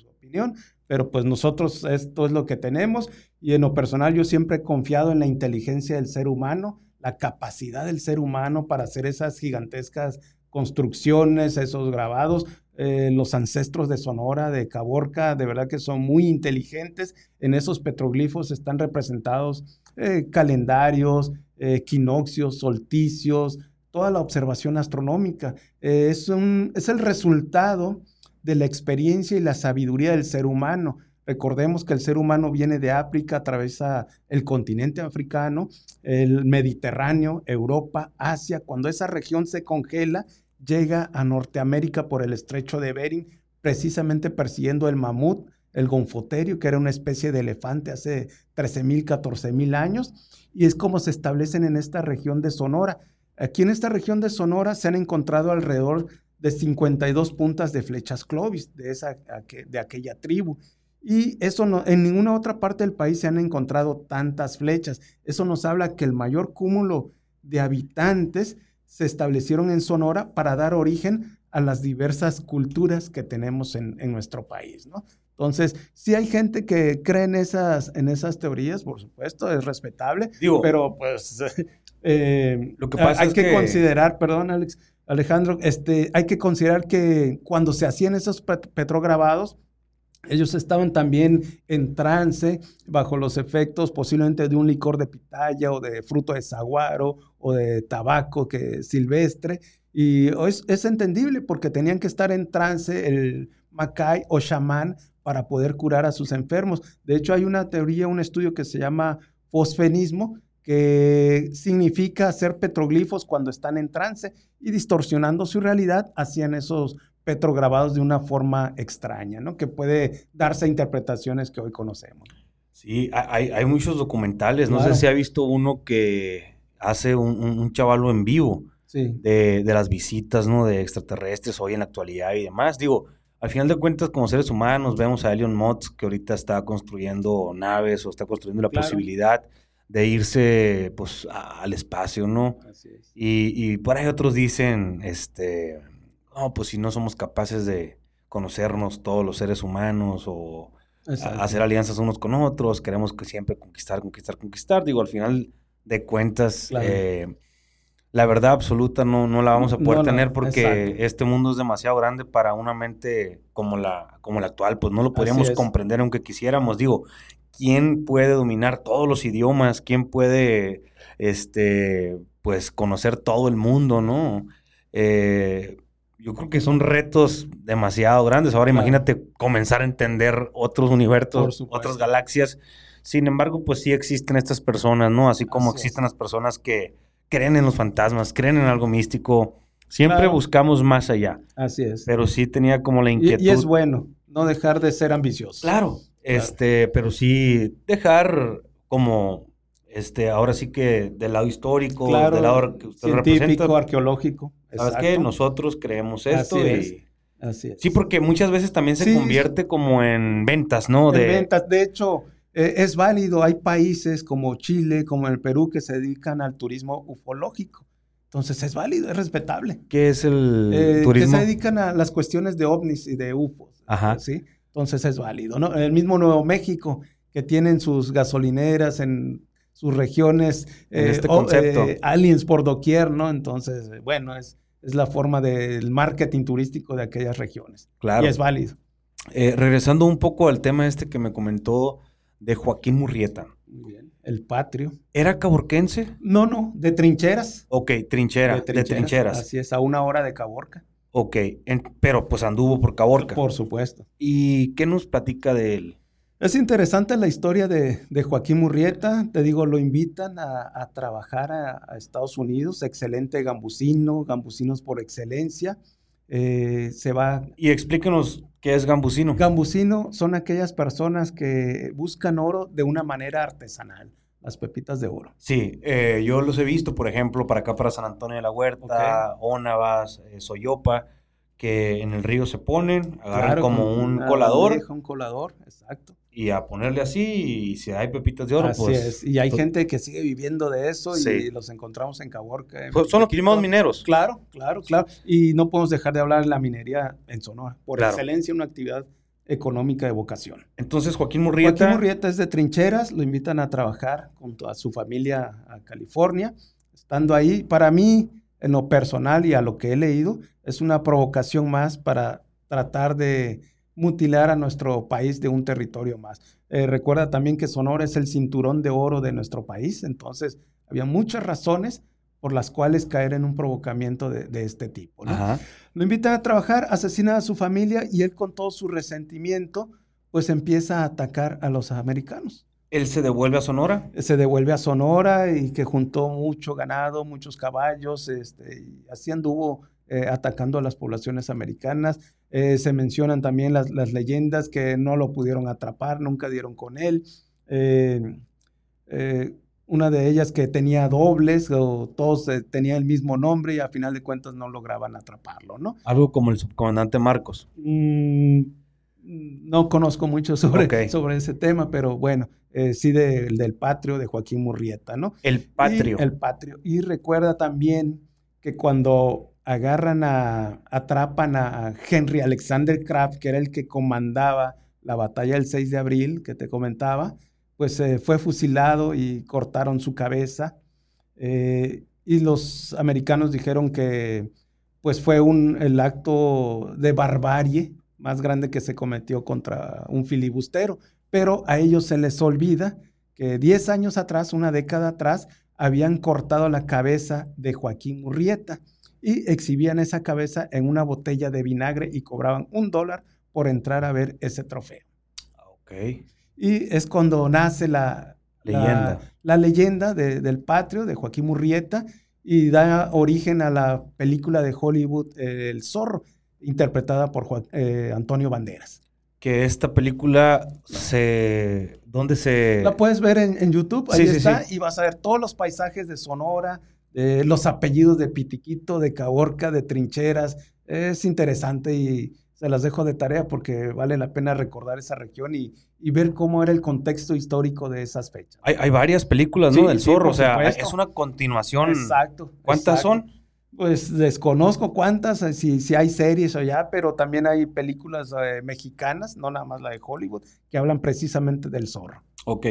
pero pues nosotros esto es lo que tenemos. Y en lo personal yo siempre he confiado en la inteligencia del ser humano, la capacidad del ser humano para hacer esas gigantescas construcciones, esos grabados. Eh, los ancestros de Sonora, de Caborca, de verdad que son muy inteligentes. En esos petroglifos están representados eh, calendarios, eh, equinoccios, solsticios, toda la observación astronómica. es, un, es el resultado de la experiencia y la sabiduría del ser humano. Recordemos que el ser humano viene de África, atraviesa el continente africano, el Mediterráneo, Europa, Asia. Cuando esa región se congela, llega a Norteamérica por el estrecho de Bering, precisamente persiguiendo el mamut, el gonfoterio, que era una especie de elefante hace 13.000, 14.000 años, y es como se establecen en esta región de Sonora. Aquí en esta región de Sonora se han encontrado alrededor de 52 puntas de flechas clovis de, esa, de aquella tribu. Y eso no, en ninguna otra parte del país se han encontrado tantas flechas. Eso nos habla que el mayor cúmulo de habitantes se establecieron en Sonora para dar origen a las diversas culturas que tenemos en, nuestro país, ¿no? Entonces, si hay gente que cree en esas, en esas teorías, por supuesto, es respetable, pero pues eh, lo que pasa hay que, considerar, perdón, Alex, Alejandro, este, hay que considerar que cuando se hacían esos petrograbados, ellos estaban también en trance, bajo los efectos posiblemente de un licor de pitaya o de fruto de saguaro o de tabaco que, silvestre. Y es, entendible porque tenían que estar en trance el macay o chamán para poder curar a sus enfermos. De hecho, hay una teoría, un estudio que se llama fosfenismo, que significa hacer petroglifos cuando están en trance y distorsionando su realidad hacían esos petrograbados de una forma extraña, ¿no? Que puede darse a interpretaciones que hoy conocemos. Sí, hay, muchos documentales. No sé si ha visto uno que hace un, un, chavalo en vivo de, las visitas, ¿no? De extraterrestres hoy en la actualidad y demás. Digo, al final de cuentas, como seres humanos, vemos a Elon Musk que ahorita está construyendo naves o está construyendo la posibilidad de irse, pues, al espacio, ¿no? Así es. Y, y por ahí otros dicen, este no, pues si no somos capaces de conocernos todos los seres humanos o hacer alianzas unos con otros, queremos que siempre conquistar, conquistar, conquistar. Digo, al final de cuentas, eh, la verdad absoluta no, no la vamos a poder tener porque este mundo es demasiado grande para una mente como la, como la actual, pues no lo podríamos comprender aunque quisiéramos. Digo, ¿quién puede dominar todos los idiomas? ¿Quién puede, este, pues conocer todo el mundo, no? Eh, yo creo que son retos demasiado grandes. Ahora imagínate comenzar a entender otros universos, otras galaxias. Sin embargo, pues sí existen estas personas, ¿no? Así como existen las personas que creen en los fantasmas, creen en algo místico. Siempre buscamos más allá. Así es. Pero sí tenía como la inquietud. Y, es bueno no dejar de ser ambicioso. Claro, este, pero sí dejar como este, ahora sí que del lado histórico, del lado que usted científico, arqueológico. ¿Sabes qué? Nosotros creemos esto y... Así es. Sí, porque muchas veces también se convierte como en ventas, ¿no? De ventas. De hecho, e, es válido. Hay países como Chile, como el Perú, que se dedican al turismo ufológico. Entonces es válido, es respetable. ¿Qué es el eh, turismo? Que se dedican a las cuestiones de ovnis y de UFOs. Ajá. ¿sí? Entonces es válido, ¿no? El mismo Nuevo México, que tienen sus gasolineras en sus regiones, eh, este concepto. Eh, aliens por doquier, ¿no? Entonces, bueno, es, es la forma del marketing turístico de aquellas regiones. Claro. Y es válido. Eh, regresando un poco al tema este que me comentó de Joaquín Murrieta. Muy bien. El patrio. ¿Era caborquense? No, no, de trincheras. Ok, trinchera, de trincheras. Así es, a una hora de Caborca. Ok, pero pues anduvo por Caborca. Por supuesto. ¿Y qué nos platica de él? Es interesante la historia de, Joaquín Murrieta. Te digo, lo invitan a, trabajar a, Estados Unidos. Excelente gambusino, gambusinos por excelencia. Eh, se va. Y explíquenos qué es gambusino. Gambusino son aquellas personas que buscan oro de una manera artesanal. Las pepitas de oro. Sí, eh, yo los he visto, por ejemplo, para acá, para San Antonio de la Huerta, Ónavas, eh, Soyopa que en el río se ponen, agarran como un colador. un colador, exacto y a ponerle así y si hay pepitas de oro, así pues... es. Y hay gente que sigue viviendo de eso y los encontramos en Caborca. Pues son los primeros mineros. Claro, claro, claro. Y no podemos dejar de hablar de la minería en Sonora. Por excelencia, una actividad económica de vocación. Entonces, Joaquín Murrieta... Joaquín Murrieta es de trincheras, lo invitan a trabajar junto a su familia a California. Estando ahí, para mí, en lo personal y a lo que he leído, es una provocación más para tratar de mutilar a nuestro país de un territorio más. Eh, recuerda también que Sonora es el cinturón de oro de nuestro país, entonces había muchas razones por las cuales caer en un provocamiento de, este tipo. Lo invitan a trabajar, asesina a su familia y él con todo su resentimiento, pues empieza a atacar a los americanos. ¿Él se devuelve a Sonora? Se devuelve a Sonora y que juntó mucho ganado, muchos caballos, este, y así anduvo eh, atacando a las poblaciones americanas. Eh, se mencionan también las, leyendas que no lo pudieron atrapar, nunca dieron con él. Eh, una de ellas que tenía dobles, o todos tenían el mismo nombre y a final de cuentas no lograban atraparlo, ¿no? Algo como el subcomandante Marcos. Mm, no conozco mucho sobre, sobre ese tema, pero bueno, eh, sí del Patrio de Joaquín Murrieta, ¿no? El Patrio. el Patrio. Y recuerda también que cuando agarran a, atrapan a Henry Alexander Kraft, que era el que comandaba la batalla del 6 de abril que te comentaba, pues eh, fue fusilado y cortaron su cabeza. Eh, y los americanos dijeron que pues fue un, el acto de barbarie más grande que se cometió contra un filibustero. Pero a ellos se les olvida que 10 años atrás, una década atrás, habían cortado la cabeza de Joaquín Murrieta y exhibían esa cabeza en una botella de vinagre y cobraban un dólar por entrar a ver ese trofeo. Ok. Y es cuando nace la leyenda, la, leyenda del patrio de Joaquín Murrieta y da origen a la película de Hollywood El Zorro, interpretada por eh, Antonio Banderas. Que esta película se... ¿Dónde se...? La puedes ver en, YouTube, ahí está, y vas a ver todos los paisajes de Sonora, los apellidos de Pitiquito, de Caborca, de Trincheras. Es interesante y se las dejo de tarea porque vale la pena recordar esa región y, ver cómo era el contexto histórico de esas fechas. Hay, varias películas, ¿no? Del zorro, o sea, es una continuación. Exacto. ¿Cuántas son? Pues desconozco cuántas, eh, si, si hay series o ya, pero también hay películas eh, mexicanas, no nada más la de Hollywood, que hablan precisamente del zorro. Ok.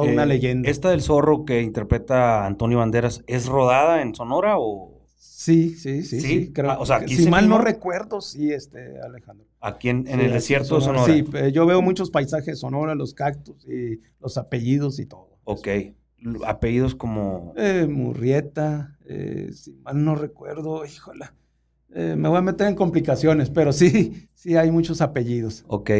Toda una eh, leyenda. ¿Esta del zorro que interpreta Antonio Banderas es rodada en Sonora o...? Sí, sí, sí, sí. creo, ah, o sea, si mal no recuerdo, sí, este, Alejandro. Aquí en, el desierto de Sonora. Sí, yo veo muchos paisajes Sonora, los cactus y los apellidos y todo. Ok. Apellidos como... Eh, Murrieta, eh, si mal no recuerdo, híjole. Eh, me voy a meter en complicaciones, pero sí, sí hay muchos apellidos. Ok.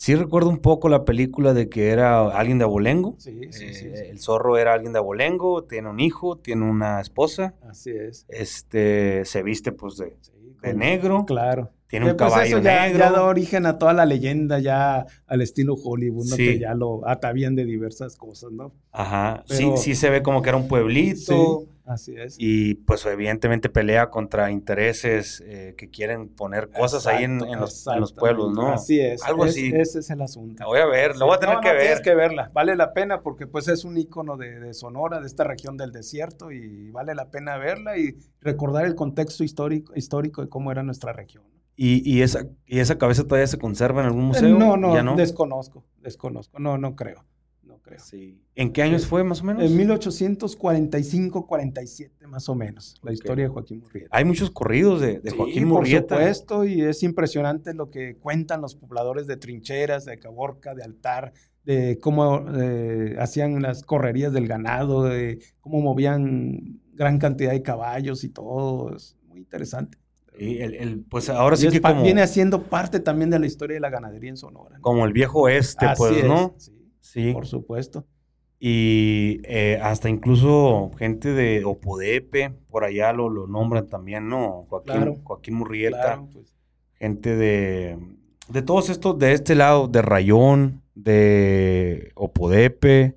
Sí recuerdo un poco la película de que era alguien de Abolengo. Sí, sí, sí, El zorro era alguien de Abolengo, tiene un hijo, tiene una esposa. Así es. Este, se viste pues de, de negro. Claro. Tiene un pues, caballo ya, negro. Ya da origen a toda la leyenda, ya al estilo Hollywood, ¿no? que ya lo atavían de diversas cosas, ¿no? Ajá. Sí, sí se ve como que era un pueblito. Así es. Y pues evidentemente pelea contra intereses eh, que quieren poner cosas ahí en, los, pueblos, ¿no? Así es. Algo así. Ese es el asunto. La voy a ver, lo voy a tener que ver. Tienes que verla, vale la pena porque pues es un icono de, de, Sonora, de esta región del desierto y vale la pena verla y recordar el contexto histórico, histórico de cómo era nuestra región. ¿Y, esa, ¿Y esa cabeza todavía se conserva en algún museo? No, no, desconozco, desconozco, no, no creo. No creo. Sí. ¿En qué años fue más o menos? En 1845-47 más o menos, la historia de Joaquín Murrieta. Hay muchos corridos de, de Joaquín Murrieta. Por supuesto, y es impresionante lo que cuentan los pobladores de trincheras, de Caborca, de Altar, de cómo eh, hacían las correrías del ganado, de cómo movían gran cantidad de caballos y todo. Es muy interesante. Y el, pues ahora sí que como... Viene haciendo parte también de la historia de la ganadería en Sonora. Como el viejo este, pues, ¿no? Sí, Por supuesto. Y eh, hasta incluso gente de Opodepe, por allá lo, lo nombran también, ¿no? Joaquín, Joaquín Murrieta. Pues. Gente de, de todos estos, de este lado, de Rayón, de Opodepe,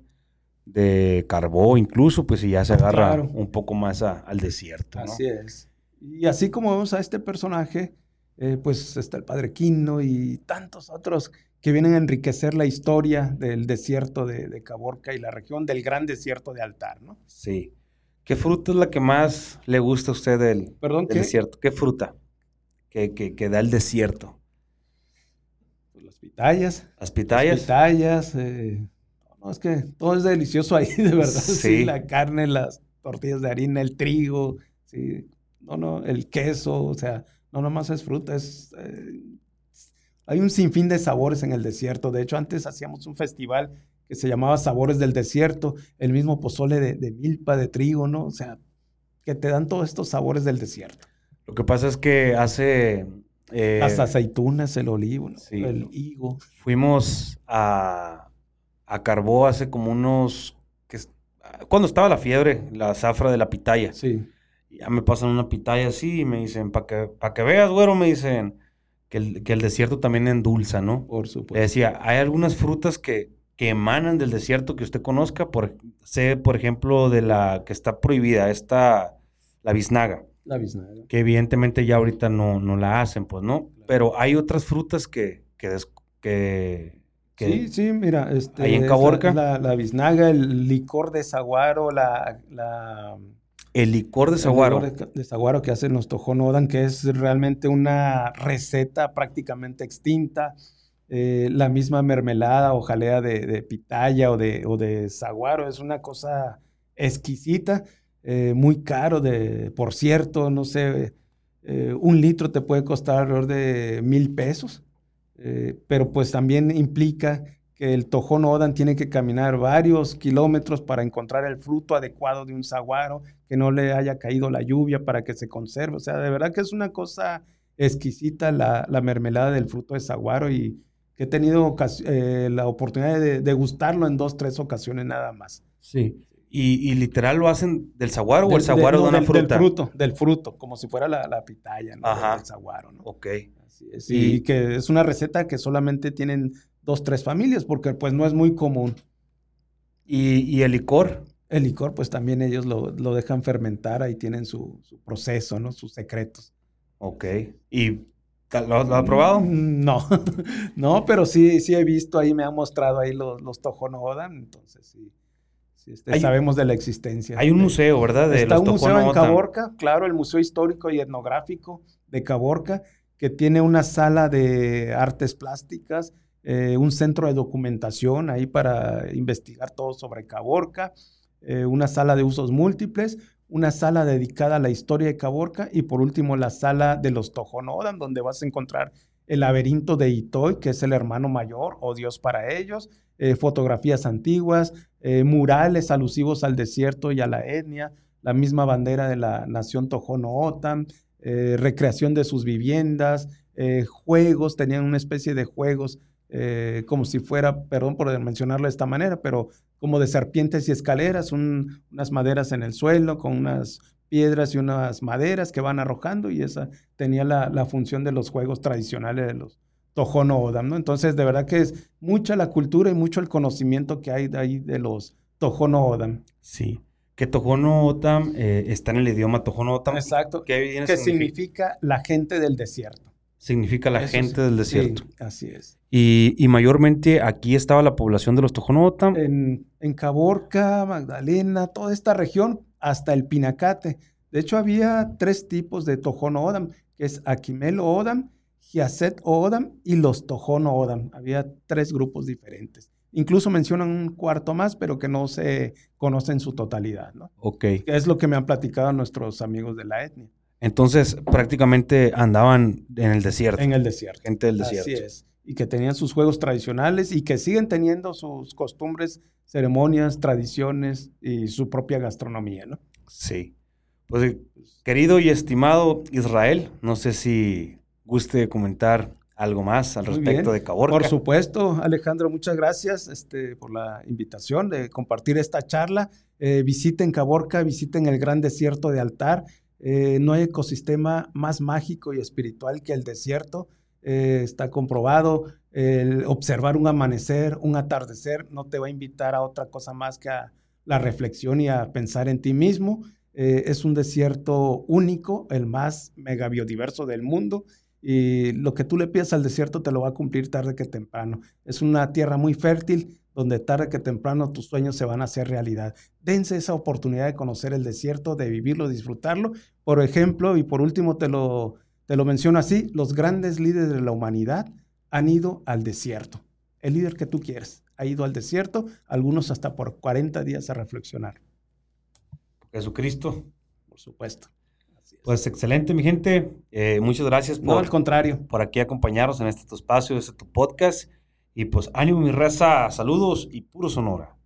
de Carbó incluso, pues y ya se agarra un poco más al desierto. ¿no? Así es. Y así como vemos a este personaje, eh, pues está el padre Quino y tantos otros que vienen a enriquecer la historia del desierto de, Caborca y la región del gran desierto de Altar, ¿no? Sí. ¿Qué fruta es la que más le gusta a usted del, ¿Perdón, desierto? ¿Qué fruta que, que, da el desierto? Pues las pitayas. ¿Las pitayas? Las pitayas. Eh, no, es que todo es delicioso ahí, de verdad. sí. La carne, las tortillas de harina, el trigo, sí, no, no, el queso, o sea, no nomás es fruta, es... Eh, hay un sinfín de sabores en el desierto. De hecho, antes hacíamos un festival que se llamaba Sabores del Desierto, el mismo pozole de, milpa, de trigo, ¿no? O sea, que te dan todos estos sabores del desierto. Lo que pasa es que hace... Eh, Las aceitunas, el olivo, el higo. Fuimos a, a Carbó hace como unos... Que, cuando estaba la fiebre, la zafra de la pitaya. Sí ya me pasan una pitaya así y me dicen, para que, que veas, güero, me dicen que el, que el desierto también endulza, ¿no? Por supuesto. Le decía, hay algunas frutas que, que emanan del desierto que usted conozca, por, sé, por ejemplo, de la que está prohibida, esta, la biznaga. La biznaga. Que evidentemente ya ahorita no, no la hacen, pues, ¿no? Pero hay otras frutas que, que, que... que sí, sí, mira, este, ahí en Caborca. La, la, la biznaga, el licor de saguaro, la, la el licor de el saguaro. licor de, de saguaro que hacen los tojonodan, que es realmente una receta prácticamente extinta. Eh, la misma mermelada o jalea de, de pitaya o de, o de saguaro es una cosa exquisita, eh, muy caro, de, por cierto, no sé, eh, un litro te puede costar alrededor de mil pesos, pero pues también implica que el tojón odan tiene que caminar varios kilómetros para encontrar el fruto adecuado de un saguaro, que no le haya caído la lluvia para que se conserve. O sea, de verdad que es una cosa exquisita la, la mermelada del fruto de saguaro y que he tenido eh, la oportunidad de degustarlo en dos, tres ocasiones nada más. Sí. ¿Y, y literal lo hacen del saguaro Del- o el saguaro no, de una del- fruta? Del fruto, del fruto, como si fuera la, la pitaya, ¿no? Ajá. Del saguaro, ¿no? Ok. Así es. Y- Y que es una receta que solamente tienen dos, tres familias, porque pues no es muy común. ¿Y, y el licor? El licor, pues también ellos lo, lo dejan fermentar, ahí tienen su, su proceso, ¿no? Sus secretos. Ok. ¿Y lo, lo ha probado? Mm, No, no, pero sí, sí he visto ahí, me han mostrado ahí los, los Tohono Odan, entonces sí, sí, este, Hay- sabemos de la existencia. Hay un museo, ¿verdad? De Está los un museo en. Caborca, claro, el Museo Histórico y Etnográfico de Caborca, que tiene una sala de artes plásticas, eh, un centro de documentación ahí para investigar todo sobre Caborca, eh, una sala de usos múltiples, una sala dedicada a la historia de Caborca y por último la sala de los Tohono O'odham, donde vas a encontrar el laberinto de Itoy, que es el hermano mayor o Dios para ellos, eh, fotografías antiguas, murales alusivos al desierto y a la etnia, la misma bandera de la nación Tohono O'odham, eh, recreación de sus viviendas, juegos, tenían una especie de juegos eh, como si fuera, perdón por mencionarlo de esta manera, pero como de serpientes y escaleras, un- unas maderas en el suelo con unas piedras y unas maderas que van arrojando y esa tenía la, la función de los juegos tradicionales de los Tohono O'odham, ¿no? Entonces, de verdad que es mucha la cultura y mucho el conocimiento que hay de ahí de los Tohono O'odham. Sí. Que Tohono O'odham eh, está en el idioma Tohono O'odham. Exacto. ¿Qué viene Que signifi- significa la gente del desierto. Significa la Eso gente sí. del desierto. Sí, así es. Y, y mayormente aquí estaba la población de los Tohono O'odham. En, en Caborca, Magdalena, toda esta región, hasta el Pinacate. De hecho, había tres tipos de Tohono O'odham, que es Aquimel O'odham, Giaset O'odham y los Tohono O'odham. Había tres grupos diferentes. Incluso mencionan un cuarto más, pero que no se conoce en su totalidad, ¿no? Ok. Es lo que me han platicado nuestros amigos de la etnia. Entonces, prácticamente andaban en el desierto. En el desierto. Gente del desierto. Así es. Y que tenían sus juegos tradicionales y que siguen teniendo sus costumbres, ceremonias, tradiciones y su propia gastronomía, ¿no? Sí. Pues, eh, querido y estimado Israel, no sé si guste comentar algo más al respecto de Caborca. Por supuesto, Alejandro, muchas gracias este, por la invitación de compartir esta charla. Eh, visiten Caborca, visiten el gran desierto de Altar. Eh, no hay ecosistema más mágico y espiritual que el desierto. Eh, está comprobado. El observar un amanecer, un atardecer, no te va a invitar a otra cosa más que a la reflexión y a pensar en ti mismo. Eh, es un desierto único, el más mega biodiverso del mundo y lo que tú le pidas al desierto te lo va a cumplir tarde que temprano. Es una tierra muy fértil donde tarde que temprano tus sueños se van a hacer realidad. Dense esa oportunidad de conocer el desierto, de vivirlo, disfrutarlo. Por ejemplo, y por último te lo, te lo menciono así, los grandes líderes de la humanidad han ido al desierto. El líder que tú quieres ha ido al desierto, algunos hasta por 40 días a reflexionar, Jesucristo. por supuesto. Pues excelente, mi gente. Eh, muchas gracias no, por, al contrario. por aquí acompañarnos en este tu espacio, este tu podcast. Y pues ánimo, mi raza. Saludos y puro Sonora.